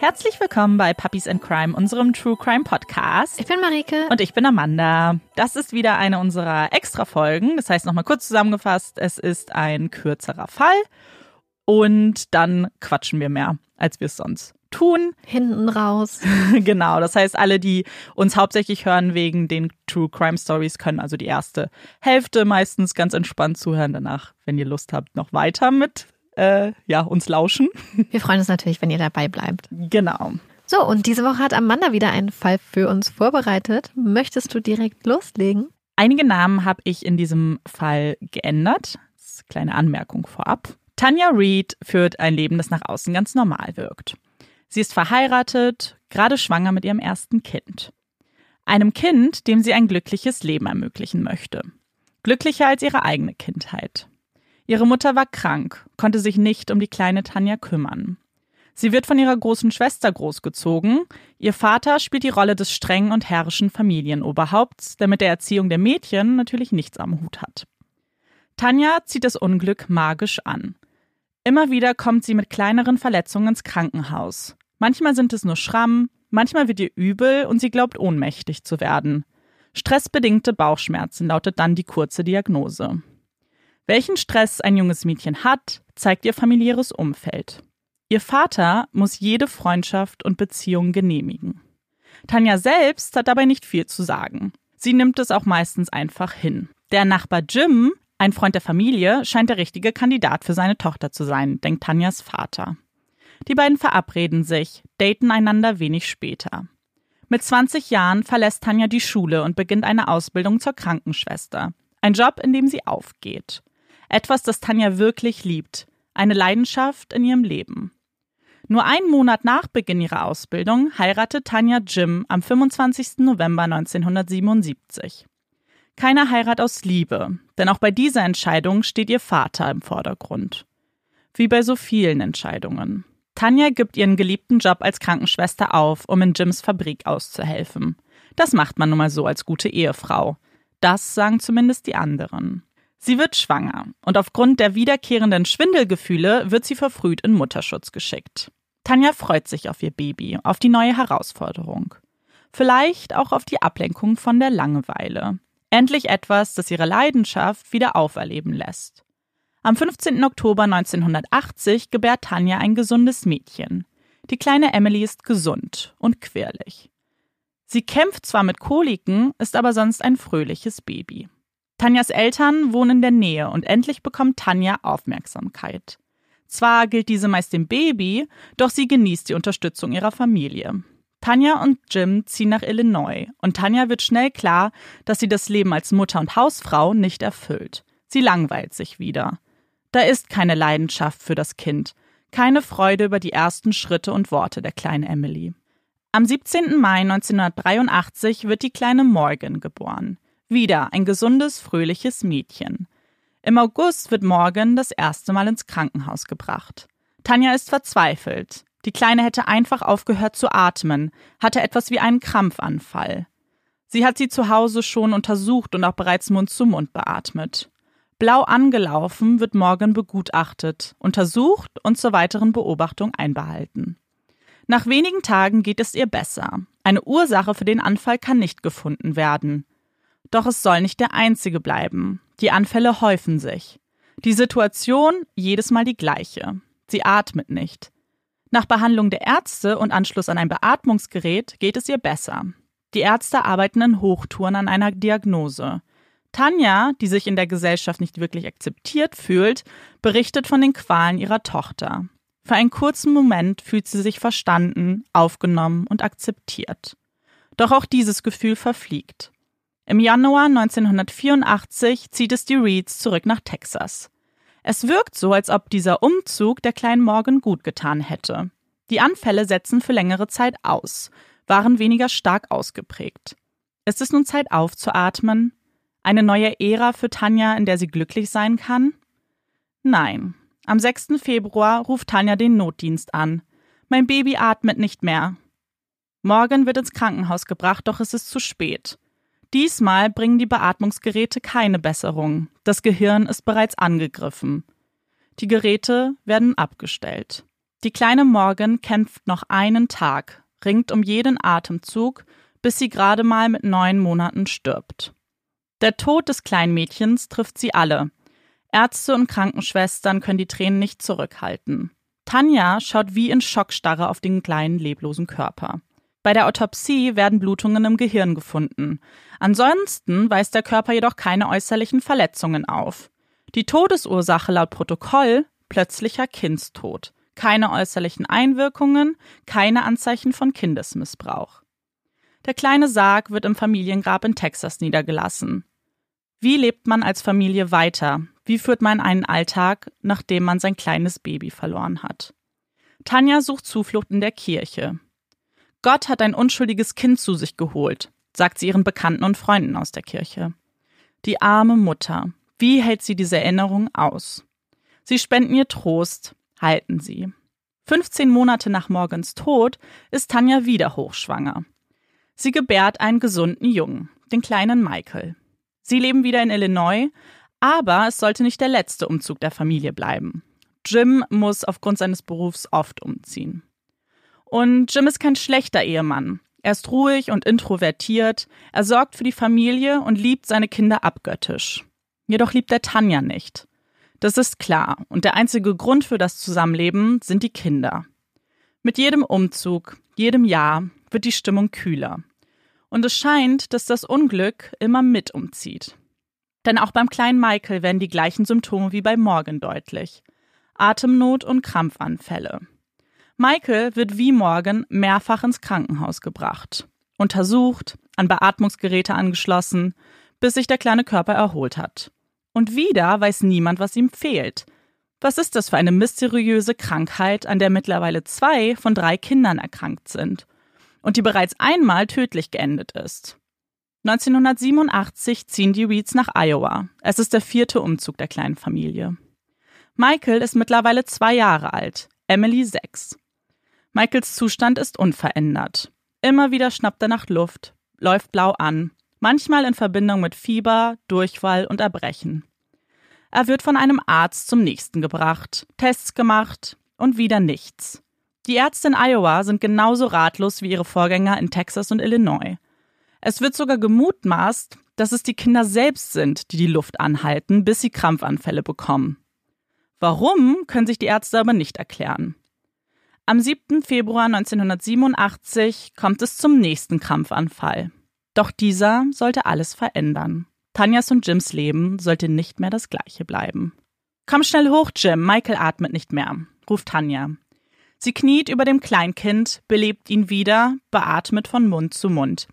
Herzlich willkommen bei Puppies and Crime, unserem True Crime Podcast. Ich bin Marike. Und ich bin Amanda. Das ist wieder eine unserer Extra-Folgen. Das heißt, nochmal kurz zusammengefasst, es ist ein kürzerer Fall und dann quatschen wir mehr, als wir es sonst tun. Hinten raus. genau, das heißt, alle, die uns hauptsächlich hören wegen den True Crime Stories, können also die erste Hälfte meistens ganz entspannt zuhören. Danach, wenn ihr Lust habt, noch weiter mit äh, ja, uns lauschen. Wir freuen uns natürlich, wenn ihr dabei bleibt. Genau. So, und diese Woche hat Amanda wieder einen Fall für uns vorbereitet. Möchtest du direkt loslegen? Einige Namen habe ich in diesem Fall geändert. Kleine Anmerkung vorab. Tanja Reed führt ein Leben, das nach außen ganz normal wirkt. Sie ist verheiratet, gerade schwanger mit ihrem ersten Kind. Einem Kind, dem sie ein glückliches Leben ermöglichen möchte. Glücklicher als ihre eigene Kindheit. Ihre Mutter war krank, konnte sich nicht um die kleine Tanja kümmern. Sie wird von ihrer großen Schwester großgezogen. Ihr Vater spielt die Rolle des strengen und herrischen Familienoberhaupts, der mit der Erziehung der Mädchen natürlich nichts am Hut hat. Tanja zieht das Unglück magisch an. Immer wieder kommt sie mit kleineren Verletzungen ins Krankenhaus. Manchmal sind es nur Schrammen, manchmal wird ihr übel und sie glaubt ohnmächtig zu werden. Stressbedingte Bauchschmerzen lautet dann die kurze Diagnose. Welchen Stress ein junges Mädchen hat, zeigt ihr familiäres Umfeld. Ihr Vater muss jede Freundschaft und Beziehung genehmigen. Tanja selbst hat dabei nicht viel zu sagen. Sie nimmt es auch meistens einfach hin. Der Nachbar Jim, ein Freund der Familie, scheint der richtige Kandidat für seine Tochter zu sein, denkt Tanjas Vater. Die beiden verabreden sich, daten einander wenig später. Mit 20 Jahren verlässt Tanja die Schule und beginnt eine Ausbildung zur Krankenschwester. Ein Job, in dem sie aufgeht. Etwas, das Tanja wirklich liebt. Eine Leidenschaft in ihrem Leben. Nur einen Monat nach Beginn ihrer Ausbildung heiratet Tanja Jim am 25. November 1977. Keine Heirat aus Liebe, denn auch bei dieser Entscheidung steht ihr Vater im Vordergrund. Wie bei so vielen Entscheidungen. Tanja gibt ihren geliebten Job als Krankenschwester auf, um in Jims Fabrik auszuhelfen. Das macht man nun mal so als gute Ehefrau. Das sagen zumindest die anderen. Sie wird schwanger und aufgrund der wiederkehrenden Schwindelgefühle wird sie verfrüht in Mutterschutz geschickt. Tanja freut sich auf ihr Baby, auf die neue Herausforderung. Vielleicht auch auf die Ablenkung von der Langeweile. Endlich etwas, das ihre Leidenschaft wieder auferleben lässt. Am 15. Oktober 1980 gebärt Tanja ein gesundes Mädchen. Die kleine Emily ist gesund und quirlig. Sie kämpft zwar mit Koliken, ist aber sonst ein fröhliches Baby. Tanjas Eltern wohnen in der Nähe und endlich bekommt Tanja Aufmerksamkeit. Zwar gilt diese meist dem Baby, doch sie genießt die Unterstützung ihrer Familie. Tanja und Jim ziehen nach Illinois und Tanja wird schnell klar, dass sie das Leben als Mutter und Hausfrau nicht erfüllt. Sie langweilt sich wieder. Da ist keine Leidenschaft für das Kind, keine Freude über die ersten Schritte und Worte der kleinen Emily. Am 17. Mai 1983 wird die kleine Morgan geboren. Wieder ein gesundes, fröhliches Mädchen. Im August wird Morgan das erste Mal ins Krankenhaus gebracht. Tanja ist verzweifelt. Die Kleine hätte einfach aufgehört zu atmen, hatte etwas wie einen Krampfanfall. Sie hat sie zu Hause schon untersucht und auch bereits Mund zu Mund beatmet. Blau angelaufen wird Morgan begutachtet, untersucht und zur weiteren Beobachtung einbehalten. Nach wenigen Tagen geht es ihr besser. Eine Ursache für den Anfall kann nicht gefunden werden. Doch es soll nicht der einzige bleiben. Die Anfälle häufen sich. Die Situation jedes Mal die gleiche. Sie atmet nicht. Nach Behandlung der Ärzte und Anschluss an ein Beatmungsgerät geht es ihr besser. Die Ärzte arbeiten in Hochtouren an einer Diagnose. Tanja, die sich in der Gesellschaft nicht wirklich akzeptiert fühlt, berichtet von den Qualen ihrer Tochter. Für einen kurzen Moment fühlt sie sich verstanden, aufgenommen und akzeptiert. Doch auch dieses Gefühl verfliegt. Im Januar 1984 zieht es die Reeds zurück nach Texas. Es wirkt so, als ob dieser Umzug der kleinen Morgan gut getan hätte. Die Anfälle setzen für längere Zeit aus, waren weniger stark ausgeprägt. Ist es nun Zeit aufzuatmen? Eine neue Ära für Tanja, in der sie glücklich sein kann? Nein. Am 6. Februar ruft Tanja den Notdienst an. Mein Baby atmet nicht mehr. Morgan wird ins Krankenhaus gebracht, doch es ist zu spät. Diesmal bringen die Beatmungsgeräte keine Besserung. Das Gehirn ist bereits angegriffen. Die Geräte werden abgestellt. Die kleine Morgan kämpft noch einen Tag, ringt um jeden Atemzug, bis sie gerade mal mit neun Monaten stirbt. Der Tod des kleinen Mädchens trifft sie alle. Ärzte und Krankenschwestern können die Tränen nicht zurückhalten. Tanja schaut wie in Schockstarre auf den kleinen leblosen Körper. Bei der Autopsie werden Blutungen im Gehirn gefunden. Ansonsten weist der Körper jedoch keine äußerlichen Verletzungen auf. Die Todesursache laut Protokoll plötzlicher Kindstod. Keine äußerlichen Einwirkungen, keine Anzeichen von Kindesmissbrauch. Der kleine Sarg wird im Familiengrab in Texas niedergelassen. Wie lebt man als Familie weiter? Wie führt man einen Alltag, nachdem man sein kleines Baby verloren hat? Tanja sucht Zuflucht in der Kirche. Gott hat ein unschuldiges Kind zu sich geholt, sagt sie ihren Bekannten und Freunden aus der Kirche. Die arme Mutter. Wie hält sie diese Erinnerung aus? Sie spenden ihr Trost, halten sie. 15 Monate nach Morgans Tod ist Tanja wieder hochschwanger. Sie gebärt einen gesunden Jungen, den kleinen Michael. Sie leben wieder in Illinois, aber es sollte nicht der letzte Umzug der Familie bleiben. Jim muss aufgrund seines Berufs oft umziehen. Und Jim ist kein schlechter Ehemann. Er ist ruhig und introvertiert, er sorgt für die Familie und liebt seine Kinder abgöttisch. Jedoch liebt er Tanja nicht. Das ist klar, und der einzige Grund für das Zusammenleben sind die Kinder. Mit jedem Umzug, jedem Jahr wird die Stimmung kühler. Und es scheint, dass das Unglück immer mit umzieht. Denn auch beim kleinen Michael werden die gleichen Symptome wie bei Morgan deutlich. Atemnot und Krampfanfälle. Michael wird wie Morgan mehrfach ins Krankenhaus gebracht, untersucht, an Beatmungsgeräte angeschlossen, bis sich der kleine Körper erholt hat. Und wieder weiß niemand, was ihm fehlt. Was ist das für eine mysteriöse Krankheit, an der mittlerweile zwei von drei Kindern erkrankt sind? und die bereits einmal tödlich geendet ist. 1987 ziehen die Reeds nach Iowa. Es ist der vierte Umzug der kleinen Familie. Michael ist mittlerweile zwei Jahre alt, Emily sechs. Michaels Zustand ist unverändert. Immer wieder schnappt er nach Luft, läuft blau an, manchmal in Verbindung mit Fieber, Durchfall und Erbrechen. Er wird von einem Arzt zum nächsten gebracht, Tests gemacht und wieder nichts. Die Ärzte in Iowa sind genauso ratlos wie ihre Vorgänger in Texas und Illinois. Es wird sogar gemutmaßt, dass es die Kinder selbst sind, die die Luft anhalten, bis sie Krampfanfälle bekommen. Warum, können sich die Ärzte aber nicht erklären. Am 7. Februar 1987 kommt es zum nächsten Krampfanfall. Doch dieser sollte alles verändern. Tanjas und Jims Leben sollte nicht mehr das gleiche bleiben. Komm schnell hoch, Jim, Michael atmet nicht mehr, ruft Tanja. Sie kniet über dem Kleinkind, belebt ihn wieder, beatmet von Mund zu Mund.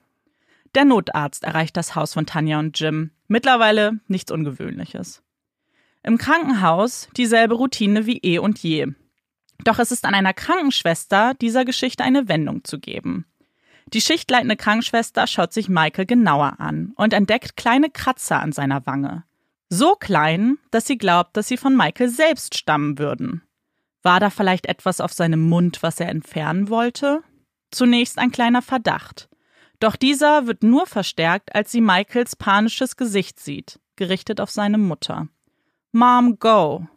Der Notarzt erreicht das Haus von Tanja und Jim. Mittlerweile nichts Ungewöhnliches. Im Krankenhaus dieselbe Routine wie eh und je. Doch es ist an einer Krankenschwester, dieser Geschichte eine Wendung zu geben. Die schichtleitende Krankenschwester schaut sich Michael genauer an und entdeckt kleine Kratzer an seiner Wange. So klein, dass sie glaubt, dass sie von Michael selbst stammen würden. War da vielleicht etwas auf seinem Mund, was er entfernen wollte? Zunächst ein kleiner Verdacht. Doch dieser wird nur verstärkt, als sie Michaels panisches Gesicht sieht, gerichtet auf seine Mutter. Mom, go!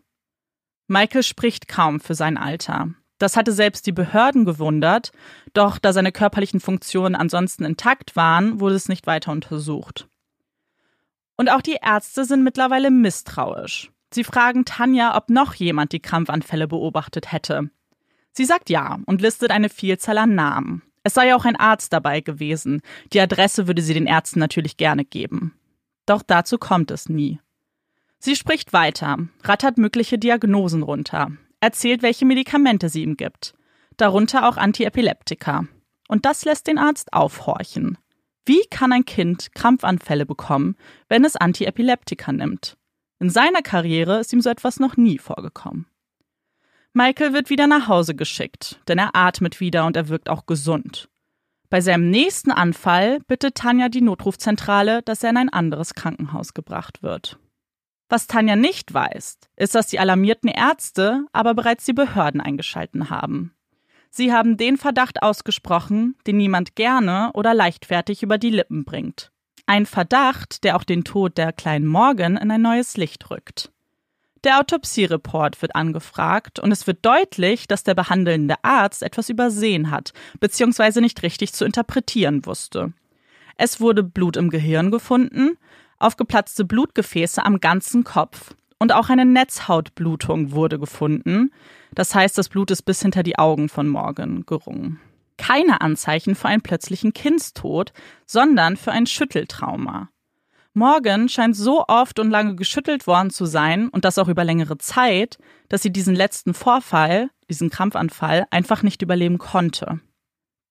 Michael spricht kaum für sein Alter. Das hatte selbst die Behörden gewundert, doch da seine körperlichen Funktionen ansonsten intakt waren, wurde es nicht weiter untersucht. Und auch die Ärzte sind mittlerweile misstrauisch. Sie fragen Tanja, ob noch jemand die Krampfanfälle beobachtet hätte. Sie sagt ja und listet eine Vielzahl an Namen. Es sei auch ein Arzt dabei gewesen. Die Adresse würde sie den Ärzten natürlich gerne geben. Doch dazu kommt es nie. Sie spricht weiter, rattert mögliche Diagnosen runter, erzählt, welche Medikamente sie ihm gibt, darunter auch Antiepileptika. Und das lässt den Arzt aufhorchen. Wie kann ein Kind Krampfanfälle bekommen, wenn es Antiepileptika nimmt? In seiner Karriere ist ihm so etwas noch nie vorgekommen. Michael wird wieder nach Hause geschickt, denn er atmet wieder und er wirkt auch gesund. Bei seinem nächsten Anfall bittet Tanja die Notrufzentrale, dass er in ein anderes Krankenhaus gebracht wird. Was Tanja nicht weiß, ist, dass die alarmierten Ärzte aber bereits die Behörden eingeschalten haben. Sie haben den Verdacht ausgesprochen, den niemand gerne oder leichtfertig über die Lippen bringt. Ein Verdacht, der auch den Tod der kleinen Morgan in ein neues Licht rückt. Der Autopsiereport wird angefragt und es wird deutlich, dass der behandelnde Arzt etwas übersehen hat, beziehungsweise nicht richtig zu interpretieren wusste. Es wurde Blut im Gehirn gefunden, aufgeplatzte Blutgefäße am ganzen Kopf und auch eine Netzhautblutung wurde gefunden. Das heißt, das Blut ist bis hinter die Augen von Morgan gerungen. Keine Anzeichen für einen plötzlichen Kindstod, sondern für ein Schütteltrauma. Morgan scheint so oft und lange geschüttelt worden zu sein und das auch über längere Zeit, dass sie diesen letzten Vorfall, diesen Krampfanfall, einfach nicht überleben konnte.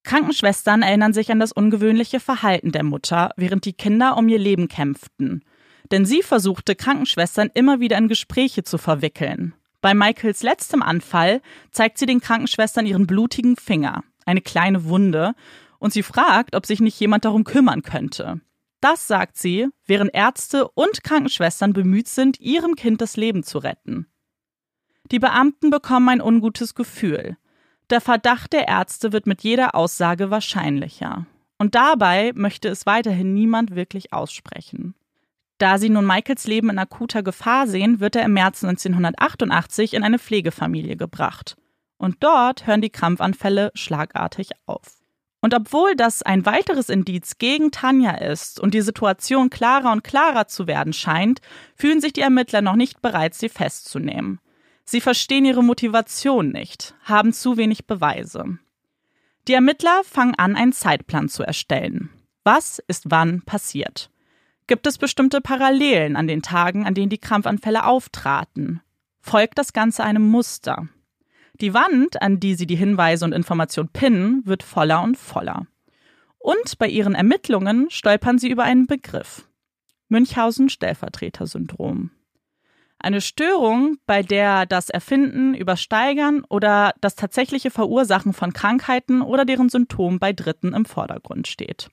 Krankenschwestern erinnern sich an das ungewöhnliche Verhalten der Mutter, während die Kinder um ihr Leben kämpften. Denn sie versuchte, Krankenschwestern immer wieder in Gespräche zu verwickeln. Bei Michaels letztem Anfall zeigt sie den Krankenschwestern ihren blutigen Finger, eine kleine Wunde, und sie fragt, ob sich nicht jemand darum kümmern könnte. Das sagt sie, während Ärzte und Krankenschwestern bemüht sind, ihrem Kind das Leben zu retten. Die Beamten bekommen ein ungutes Gefühl. Der Verdacht der Ärzte wird mit jeder Aussage wahrscheinlicher. Und dabei möchte es weiterhin niemand wirklich aussprechen. Da sie nun Michaels Leben in akuter Gefahr sehen, wird er im März 1988 in eine Pflegefamilie gebracht. Und dort hören die Krampfanfälle schlagartig auf. Und obwohl das ein weiteres Indiz gegen Tanja ist und die Situation klarer und klarer zu werden scheint, fühlen sich die Ermittler noch nicht bereit, sie festzunehmen. Sie verstehen ihre Motivation nicht, haben zu wenig Beweise. Die Ermittler fangen an, einen Zeitplan zu erstellen. Was ist wann passiert? Gibt es bestimmte Parallelen an den Tagen, an denen die Krampfanfälle auftraten? Folgt das Ganze einem Muster? Die Wand, an die sie die Hinweise und Informationen pinnen, wird voller und voller. Und bei ihren Ermittlungen stolpern sie über einen Begriff. Münchhausen-Stellvertreter-Syndrom. Eine Störung, bei der das Erfinden, Übersteigern oder das tatsächliche Verursachen von Krankheiten oder deren Symptomen bei Dritten im Vordergrund steht.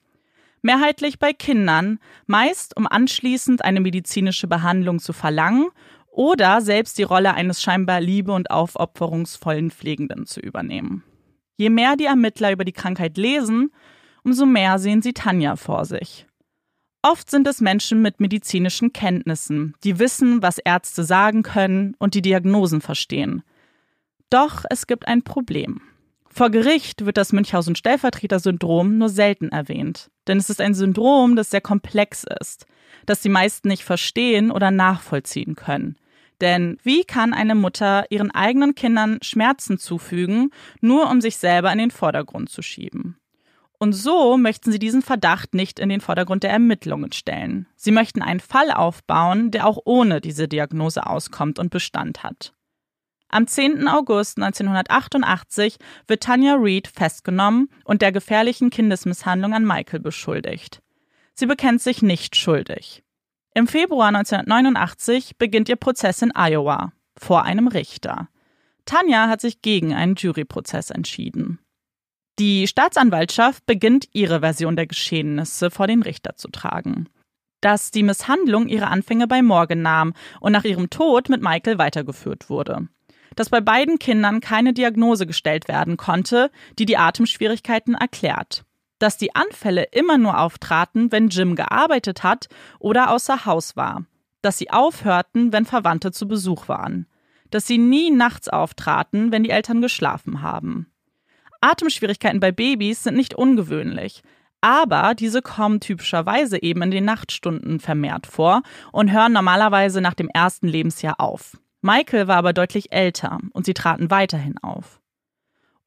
Mehrheitlich bei Kindern, meist um anschließend eine medizinische Behandlung zu verlangen oder selbst die Rolle eines scheinbar liebe- und aufopferungsvollen Pflegenden zu übernehmen. Je mehr die Ermittler über die Krankheit lesen, umso mehr sehen sie Tanja vor sich. Oft sind es Menschen mit medizinischen Kenntnissen, die wissen, was Ärzte sagen können und die Diagnosen verstehen. Doch es gibt ein Problem. Vor Gericht wird das Münchhausen-Stellvertreter-Syndrom nur selten erwähnt, denn es ist ein Syndrom, das sehr komplex ist, das die meisten nicht verstehen oder nachvollziehen können. Denn wie kann eine Mutter ihren eigenen Kindern Schmerzen zufügen, nur um sich selber in den Vordergrund zu schieben? Und so möchten sie diesen Verdacht nicht in den Vordergrund der Ermittlungen stellen. Sie möchten einen Fall aufbauen, der auch ohne diese Diagnose auskommt und Bestand hat. Am 10. August 1988 wird Tanya Reed festgenommen und der gefährlichen Kindesmisshandlung an Michael beschuldigt. Sie bekennt sich nicht schuldig. Im Februar 1989 beginnt ihr Prozess in Iowa vor einem Richter. Tanja hat sich gegen einen Juryprozess entschieden. Die Staatsanwaltschaft beginnt ihre Version der Geschehnisse vor den Richter zu tragen. Dass die Misshandlung ihre Anfänge bei Morgan nahm und nach ihrem Tod mit Michael weitergeführt wurde. Dass bei beiden Kindern keine Diagnose gestellt werden konnte, die die Atemschwierigkeiten erklärt dass die Anfälle immer nur auftraten, wenn Jim gearbeitet hat oder außer Haus war, dass sie aufhörten, wenn Verwandte zu Besuch waren, dass sie nie nachts auftraten, wenn die Eltern geschlafen haben. Atemschwierigkeiten bei Babys sind nicht ungewöhnlich, aber diese kommen typischerweise eben in den Nachtstunden vermehrt vor und hören normalerweise nach dem ersten Lebensjahr auf. Michael war aber deutlich älter und sie traten weiterhin auf.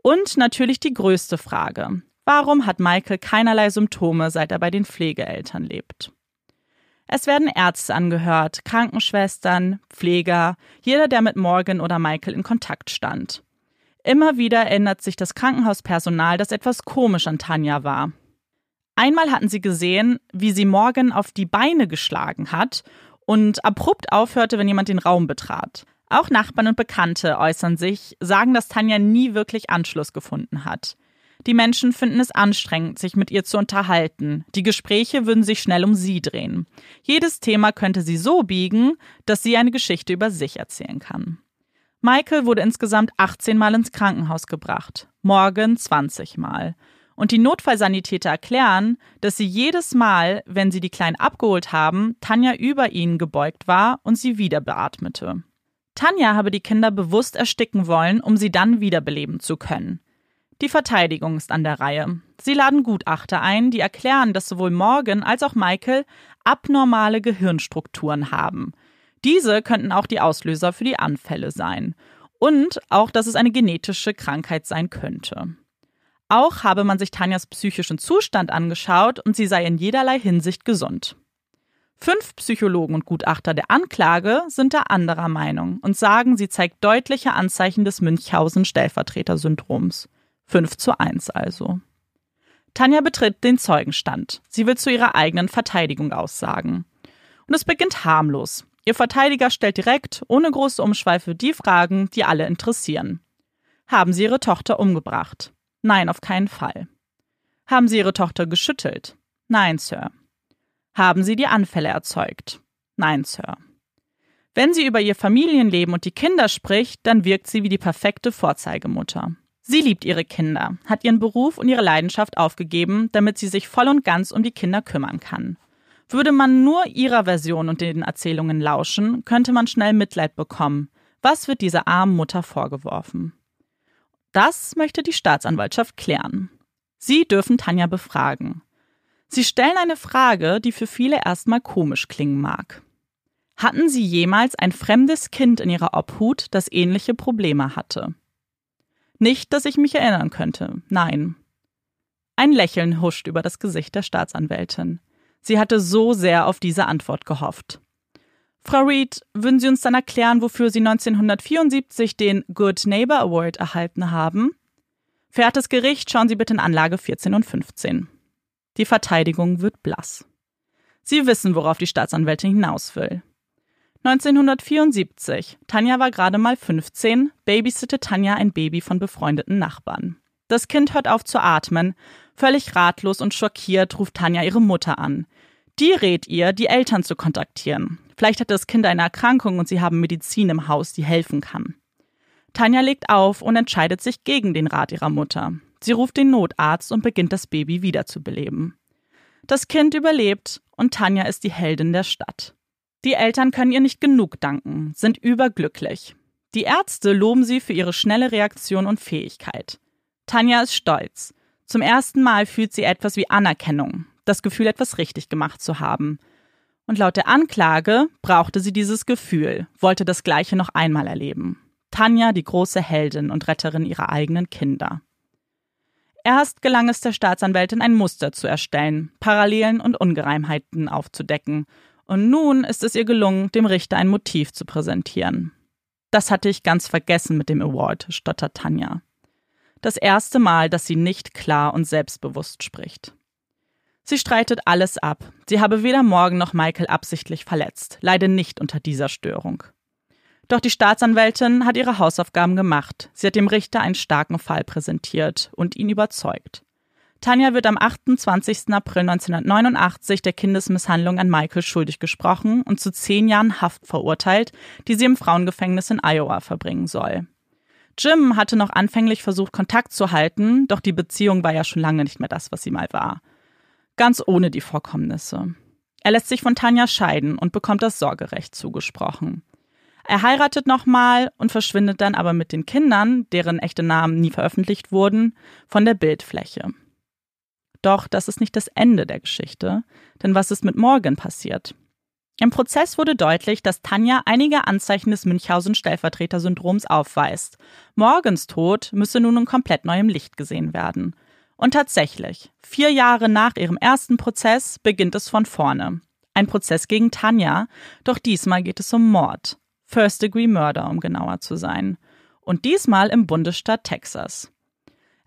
Und natürlich die größte Frage. Warum hat Michael keinerlei Symptome, seit er bei den Pflegeeltern lebt? Es werden Ärzte angehört, Krankenschwestern, Pfleger, jeder, der mit Morgan oder Michael in Kontakt stand. Immer wieder erinnert sich das Krankenhauspersonal, dass etwas komisch an Tanja war. Einmal hatten sie gesehen, wie sie Morgan auf die Beine geschlagen hat und abrupt aufhörte, wenn jemand den Raum betrat. Auch Nachbarn und Bekannte äußern sich, sagen, dass Tanja nie wirklich Anschluss gefunden hat. Die Menschen finden es anstrengend, sich mit ihr zu unterhalten. Die Gespräche würden sich schnell um sie drehen. Jedes Thema könnte sie so biegen, dass sie eine Geschichte über sich erzählen kann. Michael wurde insgesamt 18 Mal ins Krankenhaus gebracht, Morgan 20 Mal. Und die Notfallsanitäter erklären, dass sie jedes Mal, wenn sie die Kleinen abgeholt haben, Tanja über ihnen gebeugt war und sie wieder beatmete. Tanja habe die Kinder bewusst ersticken wollen, um sie dann wiederbeleben zu können. Die Verteidigung ist an der Reihe. Sie laden Gutachter ein, die erklären, dass sowohl Morgan als auch Michael abnormale Gehirnstrukturen haben. Diese könnten auch die Auslöser für die Anfälle sein. Und auch, dass es eine genetische Krankheit sein könnte. Auch habe man sich Tanjas psychischen Zustand angeschaut und sie sei in jederlei Hinsicht gesund. Fünf Psychologen und Gutachter der Anklage sind da anderer Meinung und sagen, sie zeigt deutliche Anzeichen des Münchhausen-Stellvertreter-Syndroms. 5 zu 1 also. Tanja betritt den Zeugenstand. Sie will zu ihrer eigenen Verteidigung aussagen. Und es beginnt harmlos. Ihr Verteidiger stellt direkt, ohne große Umschweife, die Fragen, die alle interessieren. Haben Sie Ihre Tochter umgebracht? Nein, auf keinen Fall. Haben Sie Ihre Tochter geschüttelt? Nein, Sir. Haben Sie die Anfälle erzeugt? Nein, Sir. Wenn sie über ihr Familienleben und die Kinder spricht, dann wirkt sie wie die perfekte Vorzeigemutter. Sie liebt ihre Kinder, hat ihren Beruf und ihre Leidenschaft aufgegeben, damit sie sich voll und ganz um die Kinder kümmern kann. Würde man nur ihrer Version und den Erzählungen lauschen, könnte man schnell Mitleid bekommen. Was wird dieser armen Mutter vorgeworfen? Das möchte die Staatsanwaltschaft klären. Sie dürfen Tanja befragen. Sie stellen eine Frage, die für viele erstmal komisch klingen mag. Hatten Sie jemals ein fremdes Kind in Ihrer Obhut, das ähnliche Probleme hatte? Nicht, dass ich mich erinnern könnte, nein. Ein Lächeln huscht über das Gesicht der Staatsanwältin. Sie hatte so sehr auf diese Antwort gehofft. Frau Reed, würden Sie uns dann erklären, wofür Sie 1974 den Good Neighbor Award erhalten haben? Verehrtes Gericht, schauen Sie bitte in Anlage 14 und 15. Die Verteidigung wird blass. Sie wissen, worauf die Staatsanwältin hinaus will. 1974. Tanja war gerade mal 15, babysitte Tanja ein Baby von befreundeten Nachbarn. Das Kind hört auf zu atmen. Völlig ratlos und schockiert ruft Tanja ihre Mutter an. Die rät ihr, die Eltern zu kontaktieren. Vielleicht hat das Kind eine Erkrankung und sie haben Medizin im Haus, die helfen kann. Tanja legt auf und entscheidet sich gegen den Rat ihrer Mutter. Sie ruft den Notarzt und beginnt das Baby wiederzubeleben. Das Kind überlebt und Tanja ist die Heldin der Stadt. Die Eltern können ihr nicht genug danken, sind überglücklich. Die Ärzte loben sie für ihre schnelle Reaktion und Fähigkeit. Tanja ist stolz. Zum ersten Mal fühlt sie etwas wie Anerkennung, das Gefühl, etwas richtig gemacht zu haben. Und laut der Anklage brauchte sie dieses Gefühl, wollte das Gleiche noch einmal erleben. Tanja, die große Heldin und Retterin ihrer eigenen Kinder. Erst gelang es der Staatsanwältin, ein Muster zu erstellen, Parallelen und Ungereimheiten aufzudecken und nun ist es ihr gelungen, dem Richter ein Motiv zu präsentieren. Das hatte ich ganz vergessen mit dem Award, stottert Tanja. Das erste Mal, dass sie nicht klar und selbstbewusst spricht. Sie streitet alles ab. Sie habe weder Morgan noch Michael absichtlich verletzt, leide nicht unter dieser Störung. Doch die Staatsanwältin hat ihre Hausaufgaben gemacht. Sie hat dem Richter einen starken Fall präsentiert und ihn überzeugt. Tanja wird am 28. April 1989 der Kindesmisshandlung an Michael schuldig gesprochen und zu zehn Jahren Haft verurteilt, die sie im Frauengefängnis in Iowa verbringen soll. Jim hatte noch anfänglich versucht, Kontakt zu halten, doch die Beziehung war ja schon lange nicht mehr das, was sie mal war. Ganz ohne die Vorkommnisse. Er lässt sich von Tanja scheiden und bekommt das Sorgerecht zugesprochen. Er heiratet nochmal und verschwindet dann aber mit den Kindern, deren echte Namen nie veröffentlicht wurden, von der Bildfläche. Doch das ist nicht das Ende der Geschichte, denn was ist mit Morgan passiert? Im Prozess wurde deutlich, dass Tanja einige Anzeichen des Münchhausen-Stellvertreter-Syndroms aufweist. Morgans Tod müsse nun in komplett neuem Licht gesehen werden. Und tatsächlich, vier Jahre nach ihrem ersten Prozess beginnt es von vorne. Ein Prozess gegen Tanja, doch diesmal geht es um Mord. First Degree Murder, um genauer zu sein. Und diesmal im Bundesstaat Texas.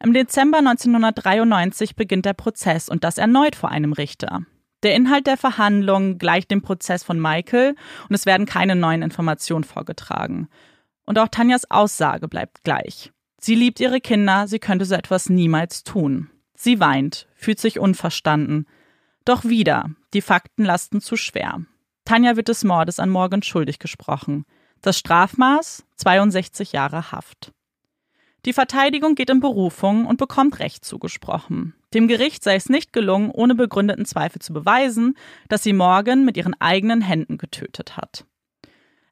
Im Dezember 1993 beginnt der Prozess und das erneut vor einem Richter. Der Inhalt der Verhandlung gleicht dem Prozess von Michael und es werden keine neuen Informationen vorgetragen. Und auch Tanjas Aussage bleibt gleich. Sie liebt ihre Kinder, sie könnte so etwas niemals tun. Sie weint, fühlt sich unverstanden. Doch wieder, die Fakten lasten zu schwer. Tanja wird des Mordes an Morgan schuldig gesprochen. Das Strafmaß 62 Jahre Haft. Die Verteidigung geht in Berufung und bekommt Recht zugesprochen. Dem Gericht sei es nicht gelungen, ohne begründeten Zweifel zu beweisen, dass sie Morgan mit ihren eigenen Händen getötet hat.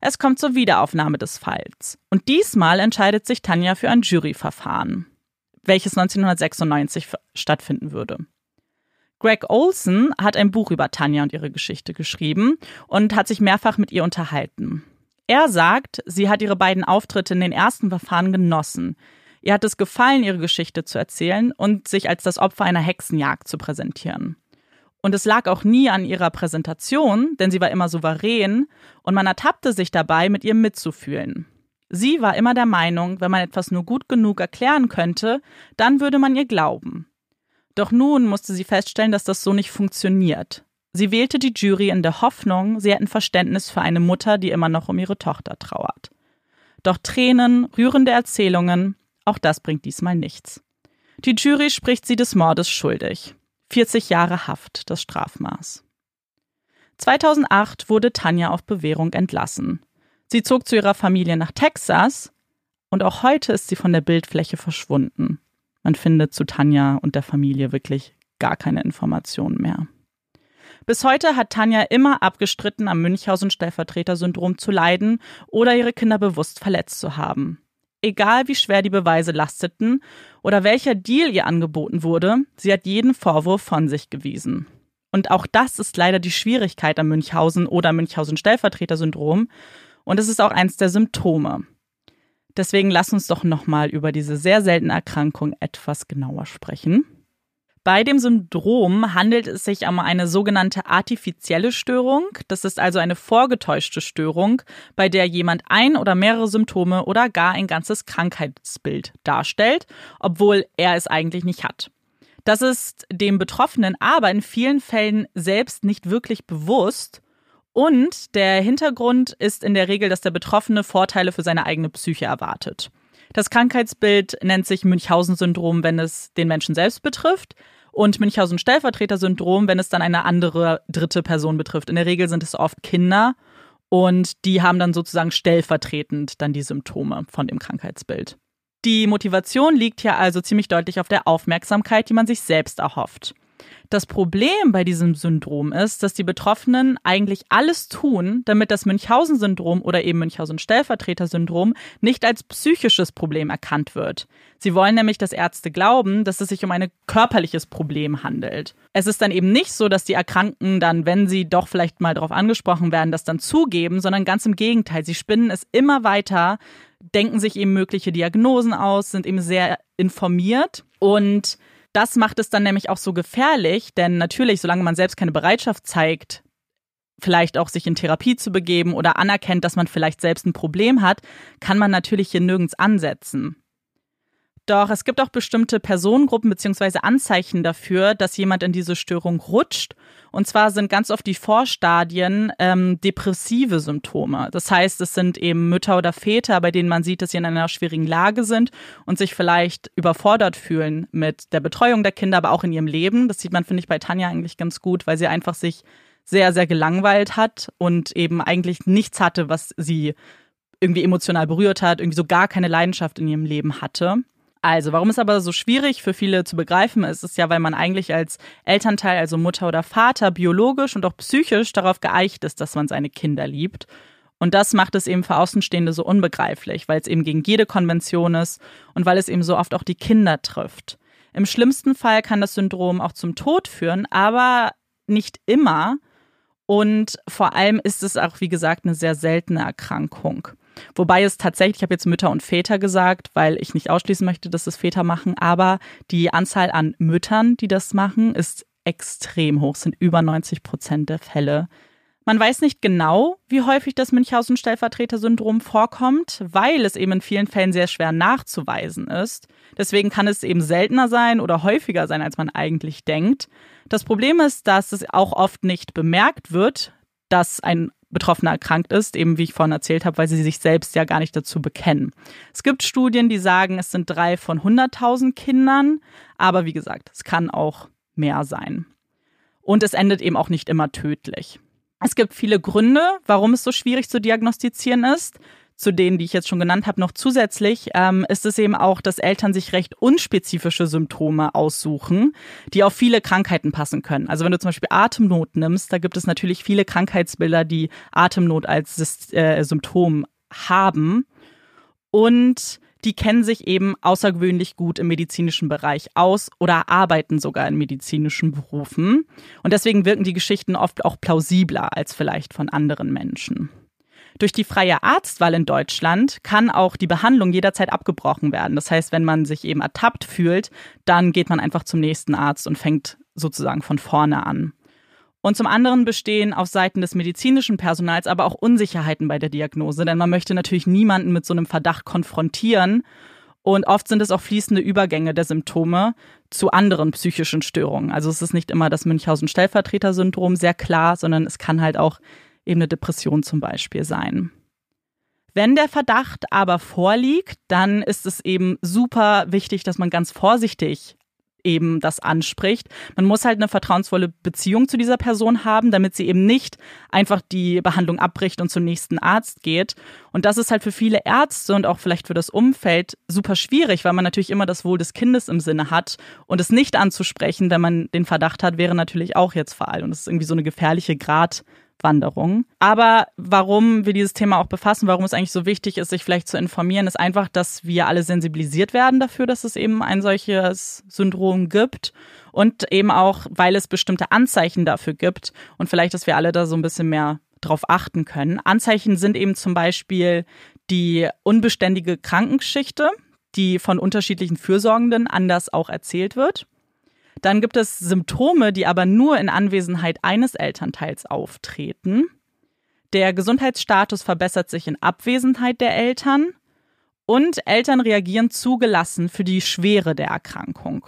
Es kommt zur Wiederaufnahme des Falls. Und diesmal entscheidet sich Tanja für ein Juryverfahren, welches 1996 stattfinden würde. Greg Olson hat ein Buch über Tanja und ihre Geschichte geschrieben und hat sich mehrfach mit ihr unterhalten. Er sagt, sie hat ihre beiden Auftritte in den ersten Verfahren genossen. Ihr hat es gefallen, ihre Geschichte zu erzählen und sich als das Opfer einer Hexenjagd zu präsentieren. Und es lag auch nie an ihrer Präsentation, denn sie war immer souverän und man ertappte sich dabei, mit ihr mitzufühlen. Sie war immer der Meinung, wenn man etwas nur gut genug erklären könnte, dann würde man ihr glauben. Doch nun musste sie feststellen, dass das so nicht funktioniert. Sie wählte die Jury in der Hoffnung, sie hätten Verständnis für eine Mutter, die immer noch um ihre Tochter trauert. Doch Tränen, rührende Erzählungen, auch das bringt diesmal nichts. Die Jury spricht sie des Mordes schuldig. 40 Jahre Haft, das Strafmaß. 2008 wurde Tanja auf Bewährung entlassen. Sie zog zu ihrer Familie nach Texas und auch heute ist sie von der Bildfläche verschwunden. Man findet zu Tanja und der Familie wirklich gar keine Informationen mehr. Bis heute hat Tanja immer abgestritten, am Münchhausen-Stellvertreter-Syndrom zu leiden oder ihre Kinder bewusst verletzt zu haben egal wie schwer die Beweise lasteten oder welcher Deal ihr angeboten wurde, sie hat jeden Vorwurf von sich gewiesen. Und auch das ist leider die Schwierigkeit am Münchhausen oder Münchhausen-Stellvertreter-Syndrom. Und es ist auch eins der Symptome. Deswegen lass uns doch nochmal über diese sehr seltene Erkrankung etwas genauer sprechen. Bei dem Syndrom handelt es sich um eine sogenannte artifizielle Störung. Das ist also eine vorgetäuschte Störung, bei der jemand ein oder mehrere Symptome oder gar ein ganzes Krankheitsbild darstellt, obwohl er es eigentlich nicht hat. Das ist dem Betroffenen aber in vielen Fällen selbst nicht wirklich bewusst. Und der Hintergrund ist in der Regel, dass der Betroffene Vorteile für seine eigene Psyche erwartet. Das Krankheitsbild nennt sich Münchhausen-Syndrom, wenn es den Menschen selbst betrifft. Und Münchhausen-Stellvertreter-Syndrom, wenn es dann eine andere dritte Person betrifft. In der Regel sind es oft Kinder und die haben dann sozusagen stellvertretend dann die Symptome von dem Krankheitsbild. Die Motivation liegt hier also ziemlich deutlich auf der Aufmerksamkeit, die man sich selbst erhofft. Das Problem bei diesem Syndrom ist, dass die Betroffenen eigentlich alles tun, damit das Münchhausen-Syndrom oder eben Münchhausen-Stellvertreter-Syndrom nicht als psychisches Problem erkannt wird. Sie wollen nämlich, dass Ärzte glauben, dass es sich um ein körperliches Problem handelt. Es ist dann eben nicht so, dass die Erkrankten dann, wenn sie doch vielleicht mal darauf angesprochen werden, das dann zugeben, sondern ganz im Gegenteil. Sie spinnen es immer weiter, denken sich eben mögliche Diagnosen aus, sind eben sehr informiert und das macht es dann nämlich auch so gefährlich, denn natürlich, solange man selbst keine Bereitschaft zeigt, vielleicht auch sich in Therapie zu begeben oder anerkennt, dass man vielleicht selbst ein Problem hat, kann man natürlich hier nirgends ansetzen. Doch es gibt auch bestimmte Personengruppen bzw. Anzeichen dafür, dass jemand in diese Störung rutscht. Und zwar sind ganz oft die Vorstadien ähm, depressive Symptome. Das heißt, es sind eben Mütter oder Väter, bei denen man sieht, dass sie in einer schwierigen Lage sind und sich vielleicht überfordert fühlen mit der Betreuung der Kinder, aber auch in ihrem Leben. Das sieht man, finde ich, bei Tanja eigentlich ganz gut, weil sie einfach sich sehr, sehr gelangweilt hat und eben eigentlich nichts hatte, was sie irgendwie emotional berührt hat, irgendwie so gar keine Leidenschaft in ihrem Leben hatte. Also, warum es aber so schwierig für viele zu begreifen ist, ist ja, weil man eigentlich als Elternteil, also Mutter oder Vater, biologisch und auch psychisch darauf geeicht ist, dass man seine Kinder liebt. Und das macht es eben für Außenstehende so unbegreiflich, weil es eben gegen jede Konvention ist und weil es eben so oft auch die Kinder trifft. Im schlimmsten Fall kann das Syndrom auch zum Tod führen, aber nicht immer. Und vor allem ist es auch, wie gesagt, eine sehr seltene Erkrankung. Wobei es tatsächlich, ich habe jetzt Mütter und Väter gesagt, weil ich nicht ausschließen möchte, dass es Väter machen, aber die Anzahl an Müttern, die das machen, ist extrem hoch, sind über 90 Prozent der Fälle. Man weiß nicht genau, wie häufig das Münchhausen-Stellvertreter-Syndrom vorkommt, weil es eben in vielen Fällen sehr schwer nachzuweisen ist. Deswegen kann es eben seltener sein oder häufiger sein, als man eigentlich denkt. Das Problem ist, dass es auch oft nicht bemerkt wird, dass ein Betroffener erkrankt ist, eben wie ich vorhin erzählt habe, weil sie sich selbst ja gar nicht dazu bekennen. Es gibt Studien, die sagen, es sind drei von 100.000 Kindern, aber wie gesagt, es kann auch mehr sein. Und es endet eben auch nicht immer tödlich. Es gibt viele Gründe, warum es so schwierig zu diagnostizieren ist. Zu denen, die ich jetzt schon genannt habe, noch zusätzlich ähm, ist es eben auch, dass Eltern sich recht unspezifische Symptome aussuchen, die auf viele Krankheiten passen können. Also wenn du zum Beispiel Atemnot nimmst, da gibt es natürlich viele Krankheitsbilder, die Atemnot als äh, Symptom haben. Und die kennen sich eben außergewöhnlich gut im medizinischen Bereich aus oder arbeiten sogar in medizinischen Berufen. Und deswegen wirken die Geschichten oft auch plausibler als vielleicht von anderen Menschen. Durch die freie Arztwahl in Deutschland kann auch die Behandlung jederzeit abgebrochen werden. Das heißt, wenn man sich eben ertappt fühlt, dann geht man einfach zum nächsten Arzt und fängt sozusagen von vorne an. Und zum anderen bestehen auf Seiten des medizinischen Personals aber auch Unsicherheiten bei der Diagnose, denn man möchte natürlich niemanden mit so einem Verdacht konfrontieren. Und oft sind es auch fließende Übergänge der Symptome zu anderen psychischen Störungen. Also es ist nicht immer das Münchhausen-Stellvertreter-Syndrom sehr klar, sondern es kann halt auch eben eine Depression zum Beispiel sein. Wenn der Verdacht aber vorliegt, dann ist es eben super wichtig, dass man ganz vorsichtig eben das anspricht. Man muss halt eine vertrauensvolle Beziehung zu dieser Person haben, damit sie eben nicht einfach die Behandlung abbricht und zum nächsten Arzt geht. Und das ist halt für viele Ärzte und auch vielleicht für das Umfeld super schwierig, weil man natürlich immer das Wohl des Kindes im Sinne hat. Und es nicht anzusprechen, wenn man den Verdacht hat, wäre natürlich auch jetzt fatal. Und es ist irgendwie so eine gefährliche Grad Wanderung. Aber warum wir dieses Thema auch befassen, warum es eigentlich so wichtig ist, sich vielleicht zu informieren, ist einfach, dass wir alle sensibilisiert werden dafür, dass es eben ein solches Syndrom gibt und eben auch, weil es bestimmte Anzeichen dafür gibt und vielleicht, dass wir alle da so ein bisschen mehr drauf achten können. Anzeichen sind eben zum Beispiel die unbeständige Krankengeschichte, die von unterschiedlichen Fürsorgenden anders auch erzählt wird. Dann gibt es Symptome, die aber nur in Anwesenheit eines Elternteils auftreten. Der Gesundheitsstatus verbessert sich in Abwesenheit der Eltern und Eltern reagieren zugelassen für die Schwere der Erkrankung.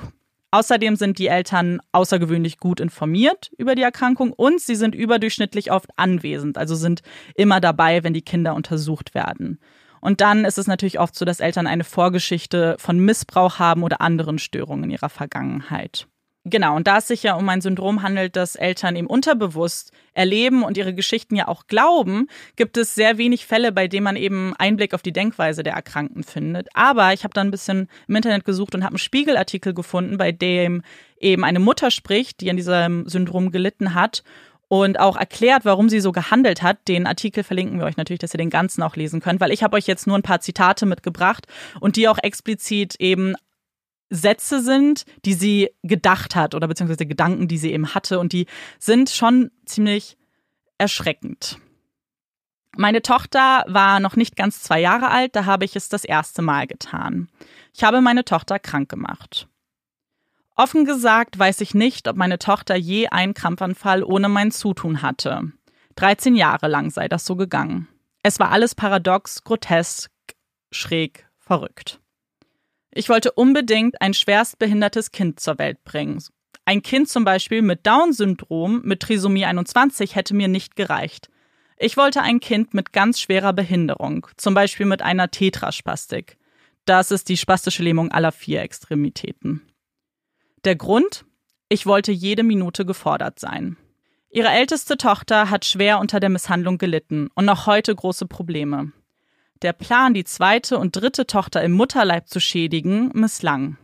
Außerdem sind die Eltern außergewöhnlich gut informiert über die Erkrankung und sie sind überdurchschnittlich oft anwesend, also sind immer dabei, wenn die Kinder untersucht werden. Und dann ist es natürlich oft so, dass Eltern eine Vorgeschichte von Missbrauch haben oder anderen Störungen in ihrer Vergangenheit. Genau, und da es sich ja um ein Syndrom handelt, das Eltern eben unterbewusst erleben und ihre Geschichten ja auch glauben, gibt es sehr wenig Fälle, bei denen man eben Einblick auf die Denkweise der Erkrankten findet. Aber ich habe da ein bisschen im Internet gesucht und habe einen Spiegelartikel gefunden, bei dem eben eine Mutter spricht, die an diesem Syndrom gelitten hat und auch erklärt, warum sie so gehandelt hat. Den Artikel verlinken wir euch natürlich, dass ihr den ganzen auch lesen könnt, weil ich habe euch jetzt nur ein paar Zitate mitgebracht und die auch explizit eben Sätze sind, die sie gedacht hat oder beziehungsweise Gedanken, die sie eben hatte und die sind schon ziemlich erschreckend. Meine Tochter war noch nicht ganz zwei Jahre alt, da habe ich es das erste Mal getan. Ich habe meine Tochter krank gemacht. Offen gesagt weiß ich nicht, ob meine Tochter je einen Krampfanfall ohne mein Zutun hatte. 13 Jahre lang sei das so gegangen. Es war alles paradox, grotesk, schräg, verrückt. Ich wollte unbedingt ein schwerstbehindertes Kind zur Welt bringen. Ein Kind zum Beispiel mit Down-Syndrom, mit Trisomie 21 hätte mir nicht gereicht. Ich wollte ein Kind mit ganz schwerer Behinderung, zum Beispiel mit einer Tetraspastik. Das ist die spastische Lähmung aller vier Extremitäten. Der Grund? Ich wollte jede Minute gefordert sein. Ihre älteste Tochter hat schwer unter der Misshandlung gelitten und noch heute große Probleme. Der Plan, die zweite und dritte Tochter im Mutterleib zu schädigen, misslang.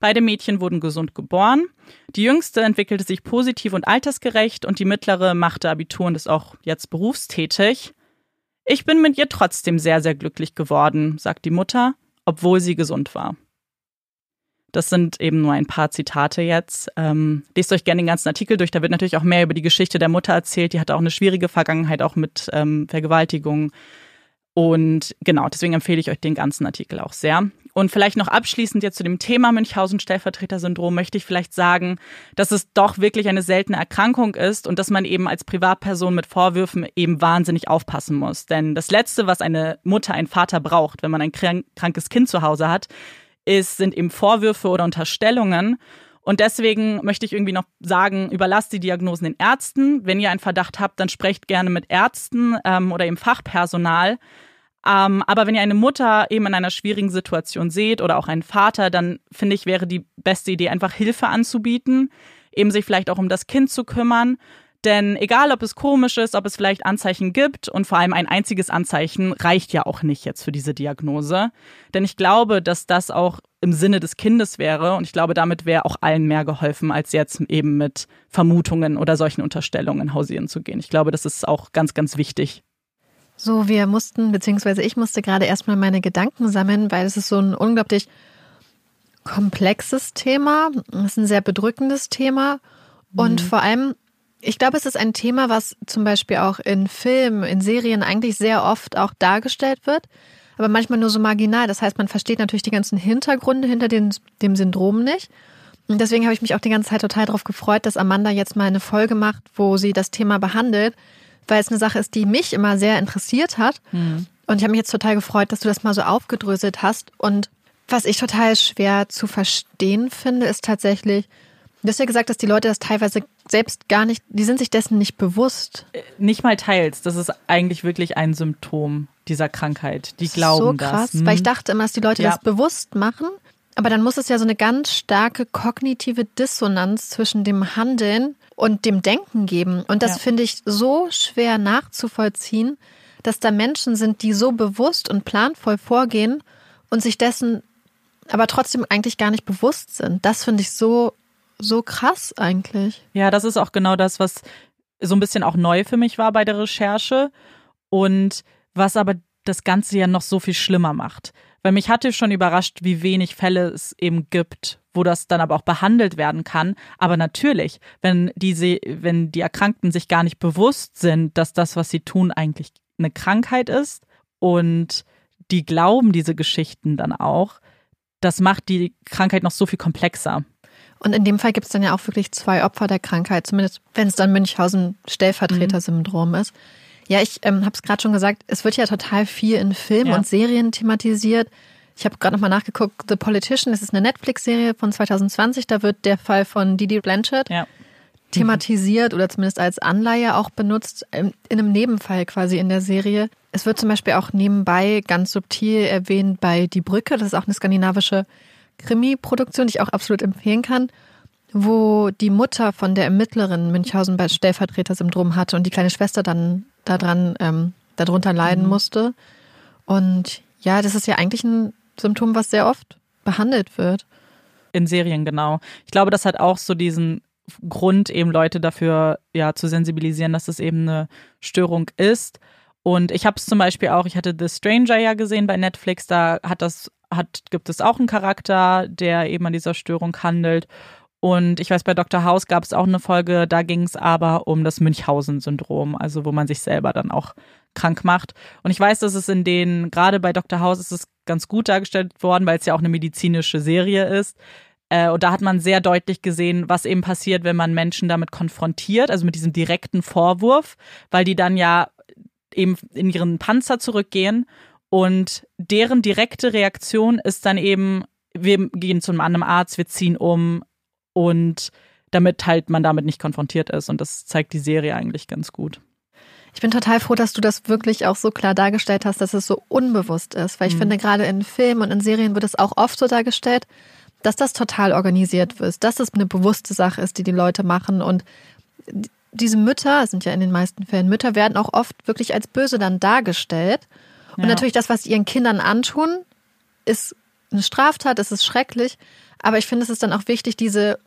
Beide Mädchen wurden gesund geboren. Die jüngste entwickelte sich positiv und altersgerecht und die mittlere machte Abitur und ist auch jetzt berufstätig. Ich bin mit ihr trotzdem sehr, sehr glücklich geworden, sagt die Mutter, obwohl sie gesund war. Das sind eben nur ein paar Zitate jetzt. Ähm, lest euch gerne den ganzen Artikel durch. Da wird natürlich auch mehr über die Geschichte der Mutter erzählt. Die hatte auch eine schwierige Vergangenheit, auch mit ähm, Vergewaltigung und genau, deswegen empfehle ich euch den ganzen Artikel auch sehr. Und vielleicht noch abschließend jetzt zu dem Thema Münchhausen-Stellvertreter-Syndrom möchte ich vielleicht sagen, dass es doch wirklich eine seltene Erkrankung ist und dass man eben als Privatperson mit Vorwürfen eben wahnsinnig aufpassen muss. Denn das Letzte, was eine Mutter, ein Vater braucht, wenn man ein krankes Kind zu Hause hat, ist, sind eben Vorwürfe oder Unterstellungen. Und deswegen möchte ich irgendwie noch sagen, überlasst die Diagnosen den Ärzten. Wenn ihr einen Verdacht habt, dann sprecht gerne mit Ärzten ähm, oder im Fachpersonal. Ähm, aber wenn ihr eine Mutter eben in einer schwierigen Situation seht oder auch einen Vater, dann finde ich, wäre die beste Idee, einfach Hilfe anzubieten, eben sich vielleicht auch um das Kind zu kümmern. Denn egal, ob es komisch ist, ob es vielleicht Anzeichen gibt und vor allem ein einziges Anzeichen reicht ja auch nicht jetzt für diese Diagnose. Denn ich glaube, dass das auch im Sinne des Kindes wäre und ich glaube, damit wäre auch allen mehr geholfen, als jetzt eben mit Vermutungen oder solchen Unterstellungen hausieren zu gehen. Ich glaube, das ist auch ganz, ganz wichtig. So, wir mussten, beziehungsweise ich musste gerade erstmal meine Gedanken sammeln, weil es ist so ein unglaublich komplexes Thema. Es ist ein sehr bedrückendes Thema. Und mhm. vor allem ich glaube, es ist ein Thema, was zum Beispiel auch in Filmen, in Serien eigentlich sehr oft auch dargestellt wird, aber manchmal nur so marginal. Das heißt, man versteht natürlich die ganzen Hintergründe hinter den, dem Syndrom nicht. Und deswegen habe ich mich auch die ganze Zeit total darauf gefreut, dass Amanda jetzt mal eine Folge macht, wo sie das Thema behandelt, weil es eine Sache ist, die mich immer sehr interessiert hat. Mhm. Und ich habe mich jetzt total gefreut, dass du das mal so aufgedröselt hast. Und was ich total schwer zu verstehen finde, ist tatsächlich, Du hast ja gesagt, dass die Leute das teilweise selbst gar nicht, die sind sich dessen nicht bewusst. Äh, nicht mal teils. Das ist eigentlich wirklich ein Symptom dieser Krankheit. Die glauben das. So krass, das. Weil ich dachte immer, dass die Leute ja. das bewusst machen. Aber dann muss es ja so eine ganz starke kognitive Dissonanz zwischen dem Handeln und dem Denken geben. Und das ja. finde ich so schwer nachzuvollziehen, dass da Menschen sind, die so bewusst und planvoll vorgehen und sich dessen aber trotzdem eigentlich gar nicht bewusst sind. Das finde ich so so krass eigentlich. Ja, das ist auch genau das, was so ein bisschen auch neu für mich war bei der Recherche und was aber das Ganze ja noch so viel schlimmer macht. Weil mich hatte schon überrascht, wie wenig Fälle es eben gibt, wo das dann aber auch behandelt werden kann. Aber natürlich, wenn diese, wenn die Erkrankten sich gar nicht bewusst sind, dass das, was sie tun, eigentlich eine Krankheit ist und die glauben diese Geschichten dann auch, das macht die Krankheit noch so viel komplexer. Und in dem Fall gibt es dann ja auch wirklich zwei Opfer der Krankheit, zumindest wenn es dann Münchhausen-Stellvertreter-Syndrom mhm. ist. Ja, ich ähm, habe es gerade schon gesagt, es wird ja total viel in Filmen ja. und Serien thematisiert. Ich habe gerade nochmal nachgeguckt, The Politician, das ist eine Netflix-Serie von 2020, da wird der Fall von Didi Blanchett ja. thematisiert oder zumindest als Anleihe auch benutzt, ähm, in einem Nebenfall quasi in der Serie. Es wird zum Beispiel auch nebenbei ganz subtil erwähnt bei Die Brücke, das ist auch eine skandinavische Krimi-Produktion, die ich auch absolut empfehlen kann, wo die Mutter von der Ermittlerin Münchhausen bei Stellvertreter-Syndrom hatte und die kleine Schwester dann daran, ähm, darunter leiden mhm. musste. Und ja, das ist ja eigentlich ein Symptom, was sehr oft behandelt wird. In Serien, genau. Ich glaube, das hat auch so diesen Grund, eben Leute dafür ja zu sensibilisieren, dass es eben eine Störung ist. Und ich habe es zum Beispiel auch, ich hatte The Stranger ja gesehen bei Netflix, da hat das hat, gibt es auch einen Charakter, der eben an dieser Störung handelt. Und ich weiß, bei Dr. House gab es auch eine Folge, da ging es aber um das Münchhausen-Syndrom, also wo man sich selber dann auch krank macht. Und ich weiß, dass es in den, gerade bei Dr. House ist es ganz gut dargestellt worden, weil es ja auch eine medizinische Serie ist. Äh, und da hat man sehr deutlich gesehen, was eben passiert, wenn man Menschen damit konfrontiert, also mit diesem direkten Vorwurf, weil die dann ja eben in ihren Panzer zurückgehen und deren direkte Reaktion ist dann eben, wir gehen zu einem anderen Arzt, wir ziehen um und damit halt man damit nicht konfrontiert ist. Und das zeigt die Serie eigentlich ganz gut. Ich bin total froh, dass du das wirklich auch so klar dargestellt hast, dass es so unbewusst ist. Weil ich mhm. finde, gerade in Filmen und in Serien wird es auch oft so dargestellt, dass das total organisiert wird, dass es eine bewusste Sache ist, die die Leute machen. Und diese Mütter, sind ja in den meisten Fällen Mütter, werden auch oft wirklich als böse dann dargestellt. Und ja. natürlich das, was ihren Kindern antun, ist eine Straftat, es ist schrecklich. Aber ich finde, es ist dann auch wichtig, diese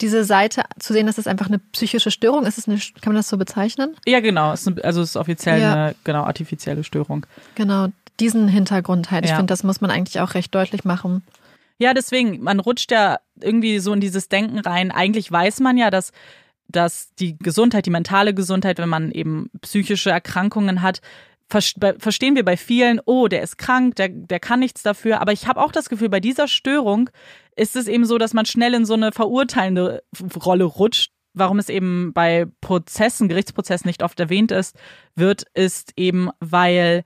diese Seite zu sehen, dass es einfach eine psychische Störung ist. Es eine, kann man das so bezeichnen? Ja, genau. Es ist, also es ist offiziell ja. eine genau artifizielle Störung. Genau, diesen Hintergrund halt. Ich ja. finde, das muss man eigentlich auch recht deutlich machen. Ja, deswegen, man rutscht ja irgendwie so in dieses Denken rein. Eigentlich weiß man ja, dass, dass die Gesundheit, die mentale Gesundheit, wenn man eben psychische Erkrankungen hat, verstehen wir bei vielen, oh, der ist krank, der, der kann nichts dafür. Aber ich habe auch das Gefühl, bei dieser Störung ist es eben so, dass man schnell in so eine verurteilende Rolle rutscht. Warum es eben bei Prozessen, Gerichtsprozessen nicht oft erwähnt ist, wird, ist eben, weil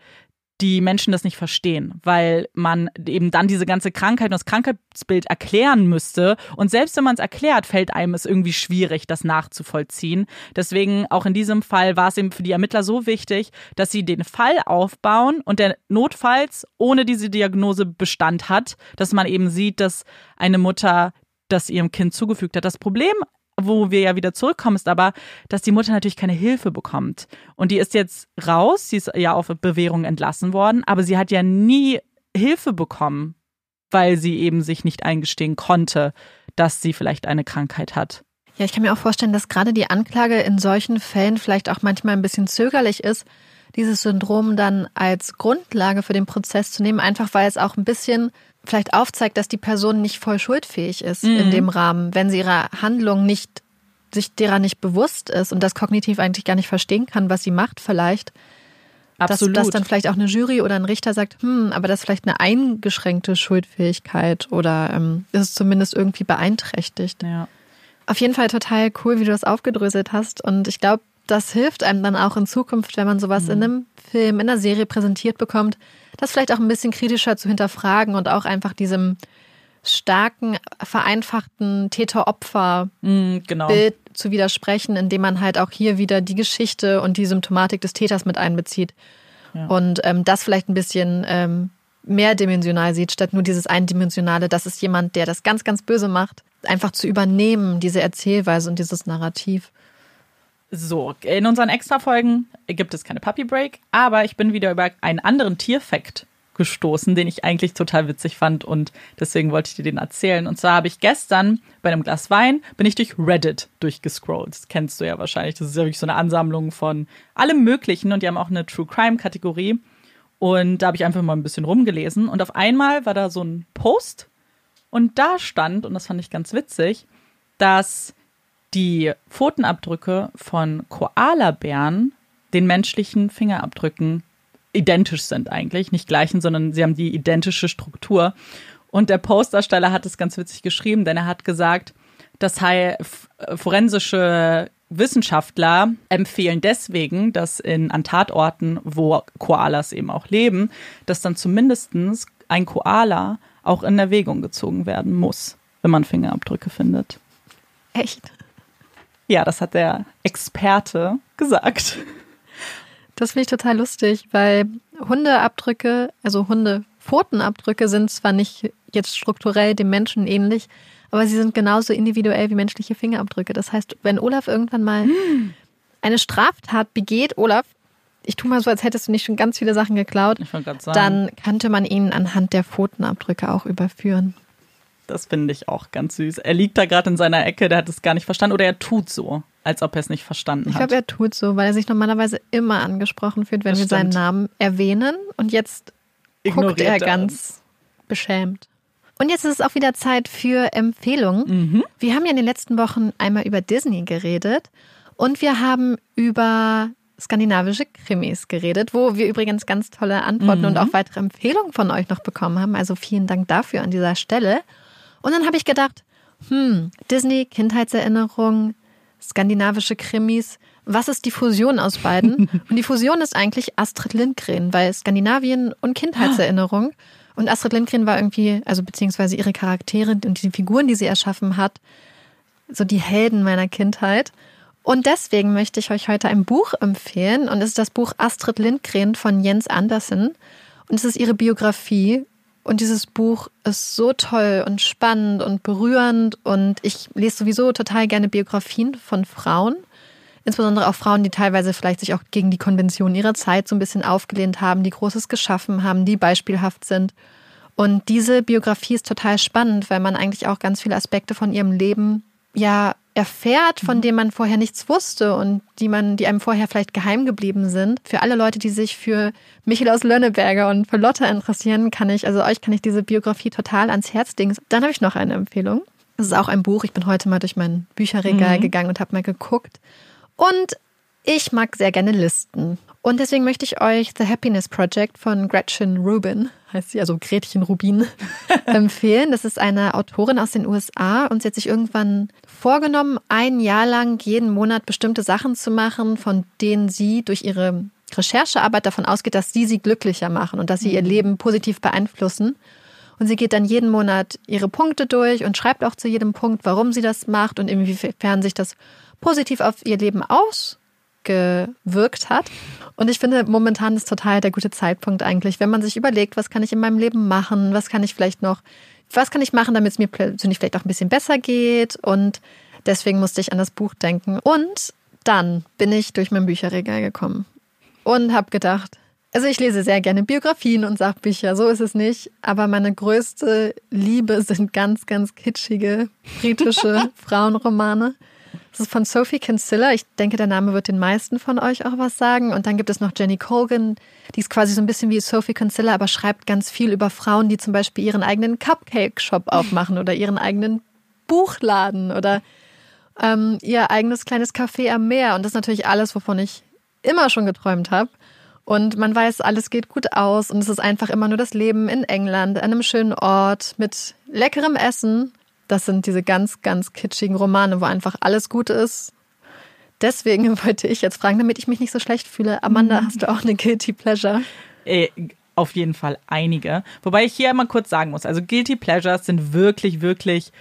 die Menschen das nicht verstehen, weil man eben dann diese ganze Krankheit und das Krankheitsbild erklären müsste. Und selbst wenn man es erklärt, fällt einem es irgendwie schwierig, das nachzuvollziehen. Deswegen auch in diesem Fall war es eben für die Ermittler so wichtig, dass sie den Fall aufbauen und der notfalls ohne diese Diagnose Bestand hat, dass man eben sieht, dass eine Mutter das ihrem Kind zugefügt hat. Das Problem wo wir ja wieder zurückkommen, ist aber, dass die Mutter natürlich keine Hilfe bekommt. Und die ist jetzt raus, sie ist ja auf Bewährung entlassen worden, aber sie hat ja nie Hilfe bekommen, weil sie eben sich nicht eingestehen konnte, dass sie vielleicht eine Krankheit hat. Ja, ich kann mir auch vorstellen, dass gerade die Anklage in solchen Fällen vielleicht auch manchmal ein bisschen zögerlich ist, dieses Syndrom dann als Grundlage für den Prozess zu nehmen, einfach weil es auch ein bisschen vielleicht aufzeigt, dass die Person nicht voll schuldfähig ist mhm. in dem Rahmen, wenn sie ihrer Handlung nicht sich derer nicht bewusst ist und das kognitiv eigentlich gar nicht verstehen kann, was sie macht vielleicht. Absolut. Dass, dass dann vielleicht auch eine Jury oder ein Richter sagt, hm, aber das ist vielleicht eine eingeschränkte Schuldfähigkeit oder ähm, ist es zumindest irgendwie beeinträchtigt. Ja. Auf jeden Fall total cool, wie du das aufgedröselt hast. Und ich glaube, das hilft einem dann auch in Zukunft, wenn man sowas mhm. in einem Film, in einer Serie präsentiert bekommt, das vielleicht auch ein bisschen kritischer zu hinterfragen und auch einfach diesem starken, vereinfachten Täter-Opfer-Bild mm, genau. zu widersprechen, indem man halt auch hier wieder die Geschichte und die Symptomatik des Täters mit einbezieht. Ja. Und ähm, das vielleicht ein bisschen ähm, mehrdimensional sieht, statt nur dieses eindimensionale, das ist jemand, der das ganz, ganz böse macht, einfach zu übernehmen, diese Erzählweise und dieses Narrativ. So, in unseren Extra-Folgen gibt es keine Puppy Break, aber ich bin wieder über einen anderen Tierfakt gestoßen, den ich eigentlich total witzig fand und deswegen wollte ich dir den erzählen. Und zwar habe ich gestern bei einem Glas Wein, bin ich durch Reddit durchgescrollt. Das kennst du ja wahrscheinlich. Das ist ja wirklich so eine Ansammlung von allem Möglichen und die haben auch eine True Crime Kategorie. Und da habe ich einfach mal ein bisschen rumgelesen und auf einmal war da so ein Post und da stand, und das fand ich ganz witzig, dass die Pfotenabdrücke von Koalabären den menschlichen Fingerabdrücken identisch sind eigentlich, nicht gleichen, sondern sie haben die identische Struktur. Und der Postersteller hat es ganz witzig geschrieben, denn er hat gesagt, das heißt, forensische Wissenschaftler empfehlen deswegen, dass in an Tatorten, wo Koalas eben auch leben, dass dann zumindest ein Koala auch in Erwägung gezogen werden muss, wenn man Fingerabdrücke findet. Echt? Ja, das hat der Experte gesagt. Das finde ich total lustig, weil Hundeabdrücke, also Hundepfotenabdrücke sind zwar nicht jetzt strukturell dem Menschen ähnlich, aber sie sind genauso individuell wie menschliche Fingerabdrücke. Das heißt, wenn Olaf irgendwann mal eine Straftat begeht, Olaf, ich tue mal so, als hättest du nicht schon ganz viele Sachen geklaut, dann könnte man ihn anhand der Pfotenabdrücke auch überführen. Das finde ich auch ganz süß. Er liegt da gerade in seiner Ecke, der hat es gar nicht verstanden oder er tut so als ob er es nicht verstanden ich hat. Ich glaube, er tut so, weil er sich normalerweise immer angesprochen fühlt, wenn das wir stimmt. seinen Namen erwähnen. Und jetzt Ignoriert guckt er, er ganz uns. beschämt. Und jetzt ist es auch wieder Zeit für Empfehlungen. Mhm. Wir haben ja in den letzten Wochen einmal über Disney geredet und wir haben über skandinavische Krimis geredet, wo wir übrigens ganz tolle Antworten mhm. und auch weitere Empfehlungen von euch noch bekommen haben. Also vielen Dank dafür an dieser Stelle. Und dann habe ich gedacht, hm, Disney, Kindheitserinnerung, skandinavische Krimis. Was ist die Fusion aus beiden? Und die Fusion ist eigentlich Astrid Lindgren, weil Skandinavien und Kindheitserinnerung. Und Astrid Lindgren war irgendwie, also beziehungsweise ihre Charaktere und die Figuren, die sie erschaffen hat, so die Helden meiner Kindheit. Und deswegen möchte ich euch heute ein Buch empfehlen. Und es ist das Buch Astrid Lindgren von Jens Andersen. Und es ist ihre Biografie und dieses Buch ist so toll und spannend und berührend. Und ich lese sowieso total gerne Biografien von Frauen. Insbesondere auch Frauen, die teilweise vielleicht sich auch gegen die Konvention ihrer Zeit so ein bisschen aufgelehnt haben, die Großes geschaffen haben, die beispielhaft sind. Und diese Biografie ist total spannend, weil man eigentlich auch ganz viele Aspekte von ihrem Leben ja erfährt, von mhm. denen man vorher nichts wusste und die man, die einem vorher vielleicht geheim geblieben sind. Für alle Leute, die sich für Michael aus Lönneberger und für Lotte interessieren, kann ich, also euch kann ich diese Biografie total ans Herz legen. Dann habe ich noch eine Empfehlung. Das ist auch ein Buch. Ich bin heute mal durch mein Bücherregal mhm. gegangen und habe mal geguckt. Und ich mag sehr gerne Listen. Und deswegen möchte ich euch The Happiness Project von Gretchen Rubin, heißt sie, also Gretchen Rubin, empfehlen. Das ist eine Autorin aus den USA und sie hat sich irgendwann vorgenommen, ein Jahr lang jeden Monat bestimmte Sachen zu machen, von denen sie durch ihre Recherchearbeit davon ausgeht, dass sie sie glücklicher machen und dass sie ihr mhm. Leben positiv beeinflussen. Und sie geht dann jeden Monat ihre Punkte durch und schreibt auch zu jedem Punkt, warum sie das macht und inwiefern sich das positiv auf ihr Leben aus gewirkt hat. Und ich finde, momentan ist total der gute Zeitpunkt eigentlich, wenn man sich überlegt, was kann ich in meinem Leben machen, was kann ich vielleicht noch, was kann ich machen, damit es mir persönlich vielleicht auch ein bisschen besser geht und Deswegen musste ich an das Buch denken. Und dann bin ich durch mein Bücherregal gekommen und habe gedacht, also ich lese sehr gerne Biografien und Sachbücher, so ist es nicht. Aber meine größte Liebe sind ganz, ganz kitschige britische Frauenromane. Das ist von Sophie Kinsella. Ich denke, der Name wird den meisten von euch auch was sagen. Und dann gibt es noch Jenny Colgan, die ist quasi so ein bisschen wie Sophie Kinsella, aber schreibt ganz viel über Frauen, die zum Beispiel ihren eigenen Cupcake-Shop aufmachen oder ihren eigenen Buchladen oder ähm, ihr eigenes kleines Café am Meer. Und das ist natürlich alles, wovon ich immer schon geträumt habe. Und man weiß, alles geht gut aus und es ist einfach immer nur das Leben in England, an einem schönen Ort mit leckerem Essen. Das sind diese ganz, ganz kitschigen Romane, wo einfach alles gut ist. Deswegen wollte ich jetzt fragen, damit ich mich nicht so schlecht fühle. Amanda, mhm. hast du auch eine Guilty Pleasure? Äh, auf jeden Fall einige. Wobei ich hier einmal kurz sagen muss, also Guilty Pleasures sind wirklich, wirklich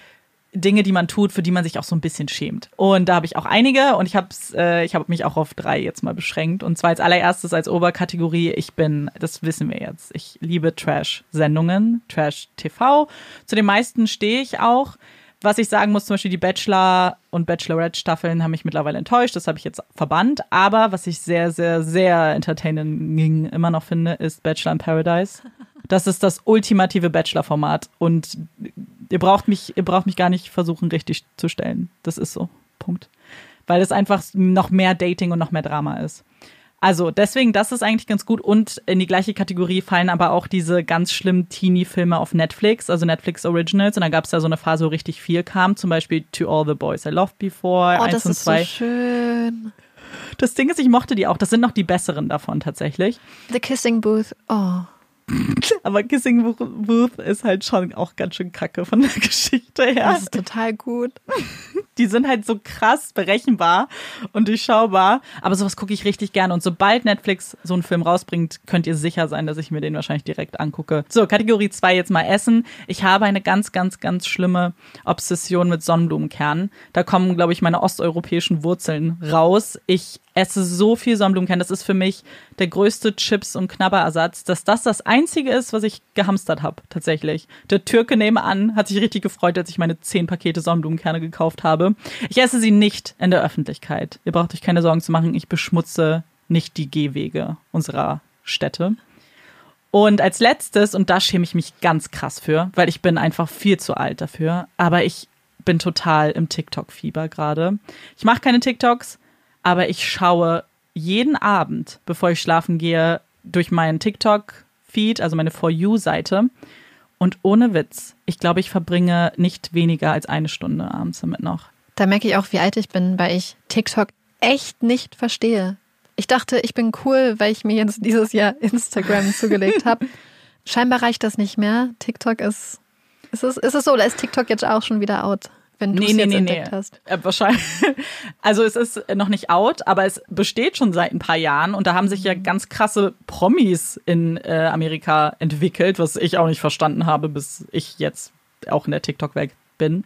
Dinge, die man tut, für die man sich auch so ein bisschen schämt. Und da habe ich auch einige und ich habe äh, habe mich auch auf drei jetzt mal beschränkt. Und zwar als allererstes als Oberkategorie, ich bin, das wissen wir jetzt, ich liebe Trash-Sendungen, Trash-TV. Zu den meisten stehe ich auch. Was ich sagen muss, zum Beispiel die Bachelor- und Bachelorette-Staffeln haben mich mittlerweile enttäuscht. Das habe ich jetzt verbannt. Aber was ich sehr, sehr, sehr entertaining immer noch finde, ist Bachelor in Paradise. Das ist das ultimative Bachelor-Format. Und ihr braucht mich, ihr braucht mich gar nicht versuchen, richtig zu stellen. Das ist so. Punkt. Weil es einfach noch mehr Dating und noch mehr Drama ist. Also deswegen, das ist eigentlich ganz gut. Und in die gleiche Kategorie fallen aber auch diese ganz schlimmen Teenie-Filme auf Netflix, also Netflix Originals. Und da gab es ja so eine Phase, wo richtig viel kam. Zum Beispiel To All the Boys I Loved Before, oh, 1 und 2. So schön. Das Ding ist, ich mochte die auch. Das sind noch die besseren davon tatsächlich. The Kissing Booth. Oh. Aber Kissing Booth ist halt schon auch ganz schön kacke von der Geschichte her. Das ist total gut. Die sind halt so krass berechenbar und durchschaubar. Aber sowas gucke ich richtig gerne. Und sobald Netflix so einen Film rausbringt, könnt ihr sicher sein, dass ich mir den wahrscheinlich direkt angucke. So, Kategorie 2 jetzt mal Essen. Ich habe eine ganz, ganz, ganz schlimme Obsession mit Sonnenblumenkernen. Da kommen, glaube ich, meine osteuropäischen Wurzeln raus. Ich esse so viel Sonnenblumenkern. Das ist für mich der größte Chips- und Knabberersatz, dass das das einzige ist, was ich gehamstert habe, tatsächlich. Der Türke nebenan hat sich richtig gefreut, als ich meine zehn Pakete Sonnenblumenkerne gekauft habe. Ich esse sie nicht in der Öffentlichkeit. Ihr braucht euch keine Sorgen zu machen. Ich beschmutze nicht die Gehwege unserer Städte. Und als letztes, und da schäme ich mich ganz krass für, weil ich bin einfach viel zu alt dafür, aber ich bin total im TikTok-Fieber gerade. Ich mache keine TikToks, aber ich schaue jeden Abend, bevor ich schlafen gehe, durch meinen TikTok-Feed, also meine For You-Seite. Und ohne Witz, ich glaube, ich verbringe nicht weniger als eine Stunde abends damit noch. Da merke ich auch, wie alt ich bin, weil ich TikTok echt nicht verstehe. Ich dachte, ich bin cool, weil ich mir jetzt dieses Jahr Instagram zugelegt habe. Scheinbar reicht das nicht mehr. TikTok ist. Ist es, ist es so, oder ist TikTok jetzt auch schon wieder out? Wenn du nee, es nee, jetzt nee, entdeckt nee. hast. Äh, wahrscheinlich. Also es ist noch nicht out, aber es besteht schon seit ein paar Jahren und da haben sich ja mhm. ganz krasse Promis in äh, Amerika entwickelt, was ich auch nicht verstanden habe, bis ich jetzt auch in der TikTok-Welt bin.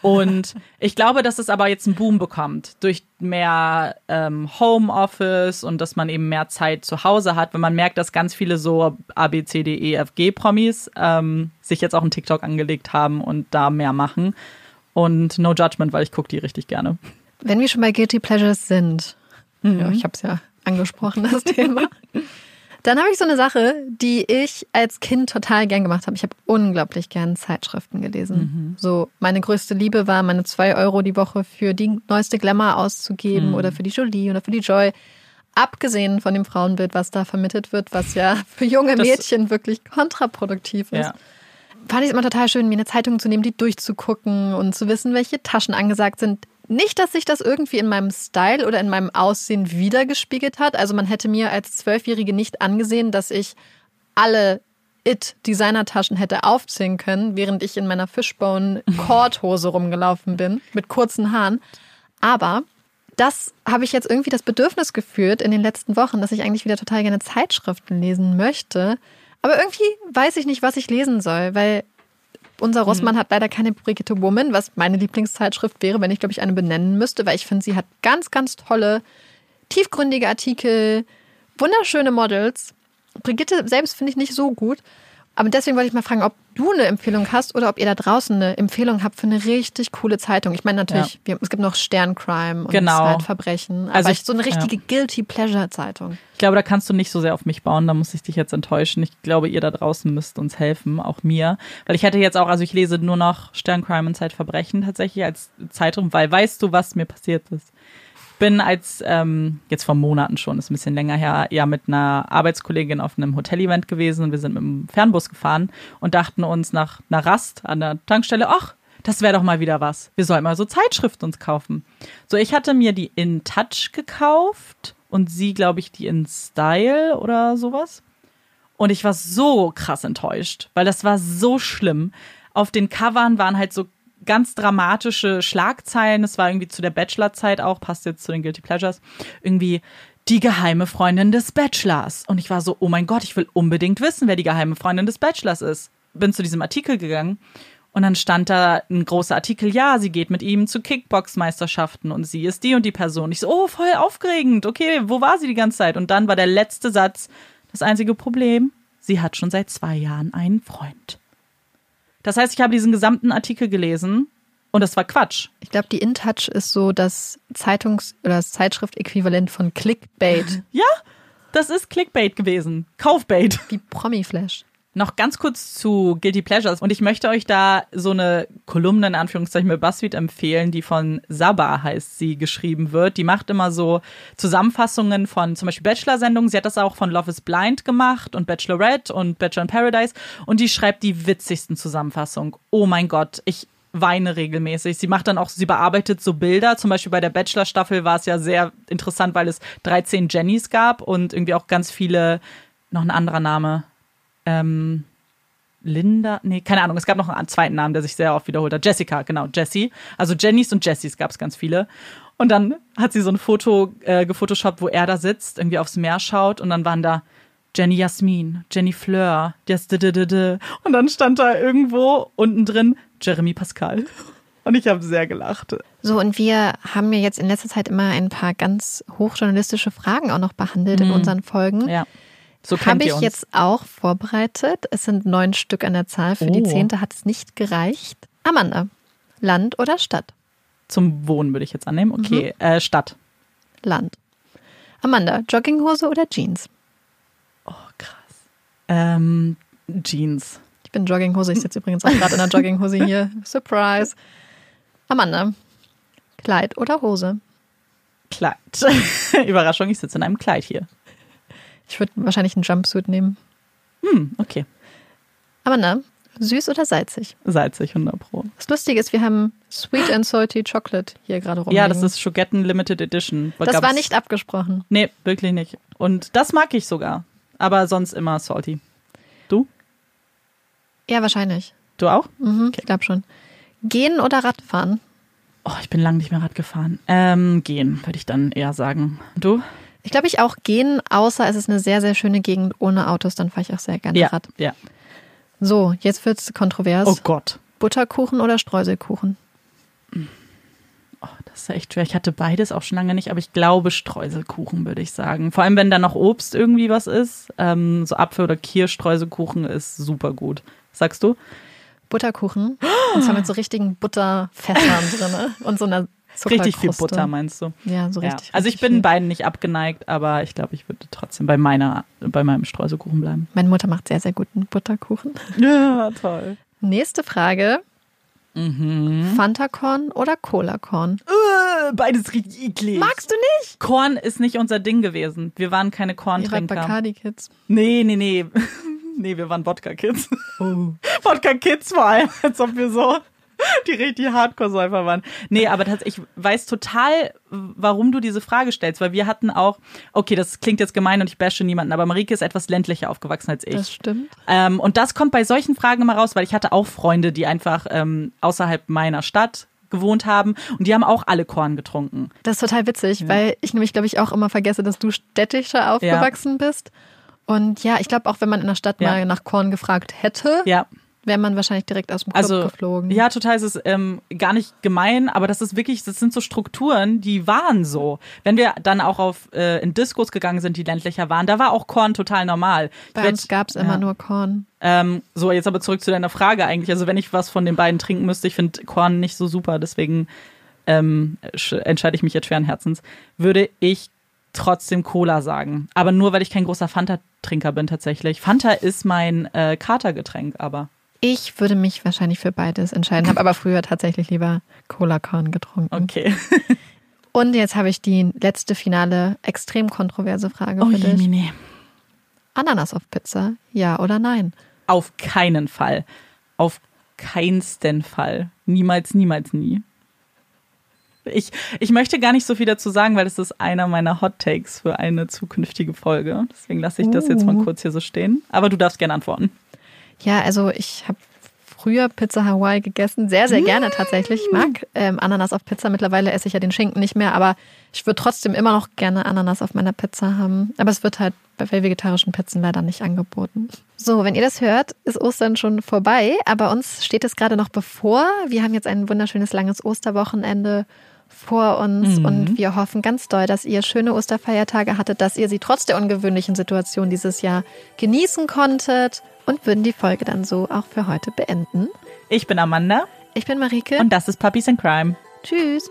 Und ich glaube, dass es aber jetzt einen Boom bekommt durch mehr ähm, Homeoffice und dass man eben mehr Zeit zu Hause hat, wenn man merkt, dass ganz viele so A, B, C, D, E, F, G Promis ähm, sich jetzt auch einen TikTok angelegt haben und da mehr machen. Und No Judgment, weil ich gucke die richtig gerne. Wenn wir schon bei Guilty Pleasures sind, mhm. ja, ich habe es ja angesprochen, das Thema. Dann habe ich so eine Sache, die ich als Kind total gern gemacht habe. Ich habe unglaublich gern Zeitschriften gelesen. Mhm. So, meine größte Liebe war, meine zwei Euro die Woche für die neueste Glamour auszugeben mhm. oder für die Jolie oder für die Joy. Abgesehen von dem Frauenbild, was da vermittelt wird, was ja für junge Mädchen das, wirklich kontraproduktiv ist. Ja fand ich es immer total schön, mir eine Zeitung zu nehmen, die durchzugucken und zu wissen, welche Taschen angesagt sind. Nicht, dass sich das irgendwie in meinem Style oder in meinem Aussehen wiedergespiegelt hat. Also man hätte mir als Zwölfjährige nicht angesehen, dass ich alle It-Designer-Taschen hätte aufzählen können, während ich in meiner Fishbone-Korthose rumgelaufen bin, mit kurzen Haaren. Aber das habe ich jetzt irgendwie das Bedürfnis geführt in den letzten Wochen, dass ich eigentlich wieder total gerne Zeitschriften lesen möchte. Aber irgendwie weiß ich nicht, was ich lesen soll, weil unser Rossmann mhm. hat leider keine Brigitte Woman, was meine Lieblingszeitschrift wäre, wenn ich, glaube ich, eine benennen müsste, weil ich finde, sie hat ganz, ganz tolle, tiefgründige Artikel, wunderschöne Models. Brigitte selbst finde ich nicht so gut. Aber deswegen wollte ich mal fragen, ob du eine Empfehlung hast oder ob ihr da draußen eine Empfehlung habt für eine richtig coole Zeitung. Ich meine natürlich, ja. wir, es gibt noch Sterncrime und genau. Zeitverbrechen, aber also ich, so eine richtige ja. Guilty Pleasure Zeitung. Ich glaube, da kannst du nicht so sehr auf mich bauen, da muss ich dich jetzt enttäuschen. Ich glaube, ihr da draußen müsst uns helfen, auch mir. Weil ich hätte jetzt auch, also ich lese nur noch Sterncrime und Zeitverbrechen tatsächlich als Zeitung, weil weißt du, was mir passiert ist? Bin als, ähm, jetzt vor Monaten schon, ist ein bisschen länger her, ja mit einer Arbeitskollegin auf einem Hotel-Event gewesen wir sind mit dem Fernbus gefahren und dachten uns nach einer Rast an der Tankstelle, ach, das wäre doch mal wieder was. Wir sollten mal so Zeitschriften uns kaufen. So, ich hatte mir die In Touch gekauft und sie, glaube ich, die In Style oder sowas. Und ich war so krass enttäuscht, weil das war so schlimm. Auf den Covern waren halt so ganz dramatische Schlagzeilen. Es war irgendwie zu der Bachelorzeit auch, passt jetzt zu den Guilty Pleasures. Irgendwie die geheime Freundin des Bachelors. Und ich war so, oh mein Gott, ich will unbedingt wissen, wer die geheime Freundin des Bachelors ist. Bin zu diesem Artikel gegangen und dann stand da ein großer Artikel, ja, sie geht mit ihm zu Kickbox-Meisterschaften und sie ist die und die Person. Ich so, oh, voll aufgeregend. Okay, wo war sie die ganze Zeit? Und dann war der letzte Satz, das einzige Problem, sie hat schon seit zwei Jahren einen Freund. Das heißt, ich habe diesen gesamten Artikel gelesen und das war Quatsch. Ich glaube, die InTouch ist so das Zeitungs- oder das Zeitschrift-Äquivalent von Clickbait. Ja, das ist Clickbait gewesen. Kaufbait. Wie Promiflash. Noch ganz kurz zu Guilty Pleasures. Und ich möchte euch da so eine Kolumne in Anführungszeichen mit BuzzFeed empfehlen, die von Saba heißt sie geschrieben wird. Die macht immer so Zusammenfassungen von zum Beispiel Bachelor-Sendungen. Sie hat das auch von Love is Blind gemacht und Bachelorette und Bachelor in Paradise. Und die schreibt die witzigsten Zusammenfassungen. Oh mein Gott, ich weine regelmäßig. Sie macht dann auch, sie bearbeitet so Bilder. Zum Beispiel bei der Bachelor-Staffel war es ja sehr interessant, weil es 13 Jennys gab und irgendwie auch ganz viele, noch ein anderer Name ähm, Linda, nee, keine Ahnung, es gab noch einen zweiten Namen, der sich sehr oft wiederholt hat. Jessica, genau, Jessie. Also Jennys und Jessies gab es ganz viele. Und dann hat sie so ein Foto äh, gefotoshoppt, wo er da sitzt, irgendwie aufs Meer schaut und dann waren da Jenny Jasmin, Jenny Fleur, das und dann stand da irgendwo unten drin Jeremy Pascal. Und ich habe sehr gelacht. So, und wir haben ja jetzt in letzter Zeit immer ein paar ganz hochjournalistische Fragen auch noch behandelt mhm. in unseren Folgen. Ja. So Habe ich jetzt auch vorbereitet. Es sind neun Stück an der Zahl. Für oh. die zehnte hat es nicht gereicht. Amanda, Land oder Stadt? Zum Wohnen würde ich jetzt annehmen. Okay, mhm. äh, Stadt. Land. Amanda, Jogginghose oder Jeans? Oh, krass. Ähm, Jeans. Ich bin Jogginghose. Ich sitze übrigens auch gerade in einer Jogginghose hier. Surprise. Amanda, Kleid oder Hose? Kleid. Überraschung, ich sitze in einem Kleid hier. Ich würde wahrscheinlich einen Jumpsuit nehmen. Hm, okay. Aber na, süß oder salzig? Salzig, 100 Pro. Das Lustige ist, wir haben Sweet and Salty Chocolate hier gerade rum. Ja, das ist Schogetten Limited Edition. Das Gab's? war nicht abgesprochen. Nee, wirklich nicht. Und das mag ich sogar. Aber sonst immer salty. Du? Ja, wahrscheinlich. Du auch? Mhm, okay. Ich glaube schon. Gehen oder Radfahren? Oh, ich bin lange nicht mehr Rad gefahren. Ähm, gehen, würde ich dann eher sagen. Du? Ich glaube, ich auch gehen, außer es ist eine sehr, sehr schöne Gegend ohne Autos, dann fahre ich auch sehr gerne ja, Rad. Ja. So, jetzt wird es kontrovers. Oh Gott. Butterkuchen oder Streuselkuchen? Oh, das ist echt schwer. Ich hatte beides auch schon lange nicht, aber ich glaube Streuselkuchen, würde ich sagen. Vor allem, wenn da noch Obst irgendwie was ist. Ähm, so Apfel- oder Kirschstreuselkuchen ist super gut. sagst du? Butterkuchen. Und zwar mit so richtigen Butterfässern drin und so einer Richtig viel Butter, meinst du? Ja, so richtig. Ja. Also ich bin viel. beiden nicht abgeneigt, aber ich glaube, ich würde trotzdem bei meiner, bei meinem Streuselkuchen bleiben. Meine Mutter macht sehr, sehr guten Butterkuchen. Ja, toll. Nächste Frage. Mhm. Fanta-Korn oder Cola-Korn? Uh, beides richtig eklig. Magst du nicht? Korn ist nicht unser Ding gewesen. Wir waren keine Korntrinker. Bacardi-Kids. Nee, nee, nee. nee, wir waren Wodka-Kids. Oh. Wodka-Kids vor allem, als ob wir so die richtig Hardcore-Säufer waren. Nee, aber ich weiß total, warum du diese Frage stellst, weil wir hatten auch, okay, das klingt jetzt gemein und ich bashe niemanden, aber Marike ist etwas ländlicher aufgewachsen als ich. Das stimmt. Ähm, und das kommt bei solchen Fragen immer raus, weil ich hatte auch Freunde, die einfach ähm, außerhalb meiner Stadt gewohnt haben und die haben auch alle Korn getrunken. Das ist total witzig, ja. weil ich nämlich, glaube ich, auch immer vergesse, dass du städtischer aufgewachsen ja. bist. Und ja, ich glaube auch, wenn man in der Stadt ja. mal nach Korn gefragt hätte, ja wäre man wahrscheinlich direkt aus dem Club also, geflogen. Ja, total. Es ist ähm, gar nicht gemein, aber das ist wirklich, das sind so Strukturen, die waren so. Wenn wir dann auch auf äh, in Diskos gegangen sind, die ländlicher waren, da war auch Korn total normal. Bei uns gab es immer nur Korn. Ähm, so, jetzt aber zurück zu deiner Frage eigentlich. Also wenn ich was von den beiden trinken müsste, ich finde Korn nicht so super, deswegen ähm, entscheide ich mich jetzt schweren Herzens, würde ich trotzdem Cola sagen. Aber nur, weil ich kein großer Fanta-Trinker bin tatsächlich. Fanta ist mein äh, Katergetränk, aber. Ich würde mich wahrscheinlich für beides entscheiden, habe aber früher tatsächlich lieber Cola Korn getrunken. Okay. Und jetzt habe ich die letzte finale, extrem kontroverse Frage oh, für dich. Jemine. Ananas auf Pizza, ja oder nein? Auf keinen Fall. Auf keinsten Fall. Niemals, niemals, nie. Ich, ich möchte gar nicht so viel dazu sagen, weil das ist einer meiner Hot Takes für eine zukünftige Folge. Deswegen lasse ich das jetzt mal Uh. kurz hier so stehen. Aber du darfst gerne antworten. Ja, also ich habe früher Pizza Hawaii gegessen, sehr, sehr gerne tatsächlich. Ich mag ähm, Ananas auf Pizza. Mittlerweile esse ich ja den Schinken nicht mehr, aber ich würde trotzdem immer noch gerne Ananas auf meiner Pizza haben. Aber es wird halt bei vegetarischen Pizzen leider nicht angeboten. So, wenn ihr das hört, ist Ostern schon vorbei, aber uns steht es gerade noch bevor. Wir haben jetzt ein wunderschönes langes Osterwochenende vor uns Mhm. und wir hoffen ganz doll, dass ihr schöne Osterfeiertage hattet, dass ihr sie trotz der ungewöhnlichen Situation dieses Jahr genießen konntet und würden die Folge dann so auch für heute beenden. Ich bin Amanda Ich bin Marike. und das ist Puppies in Crime. Tschüss.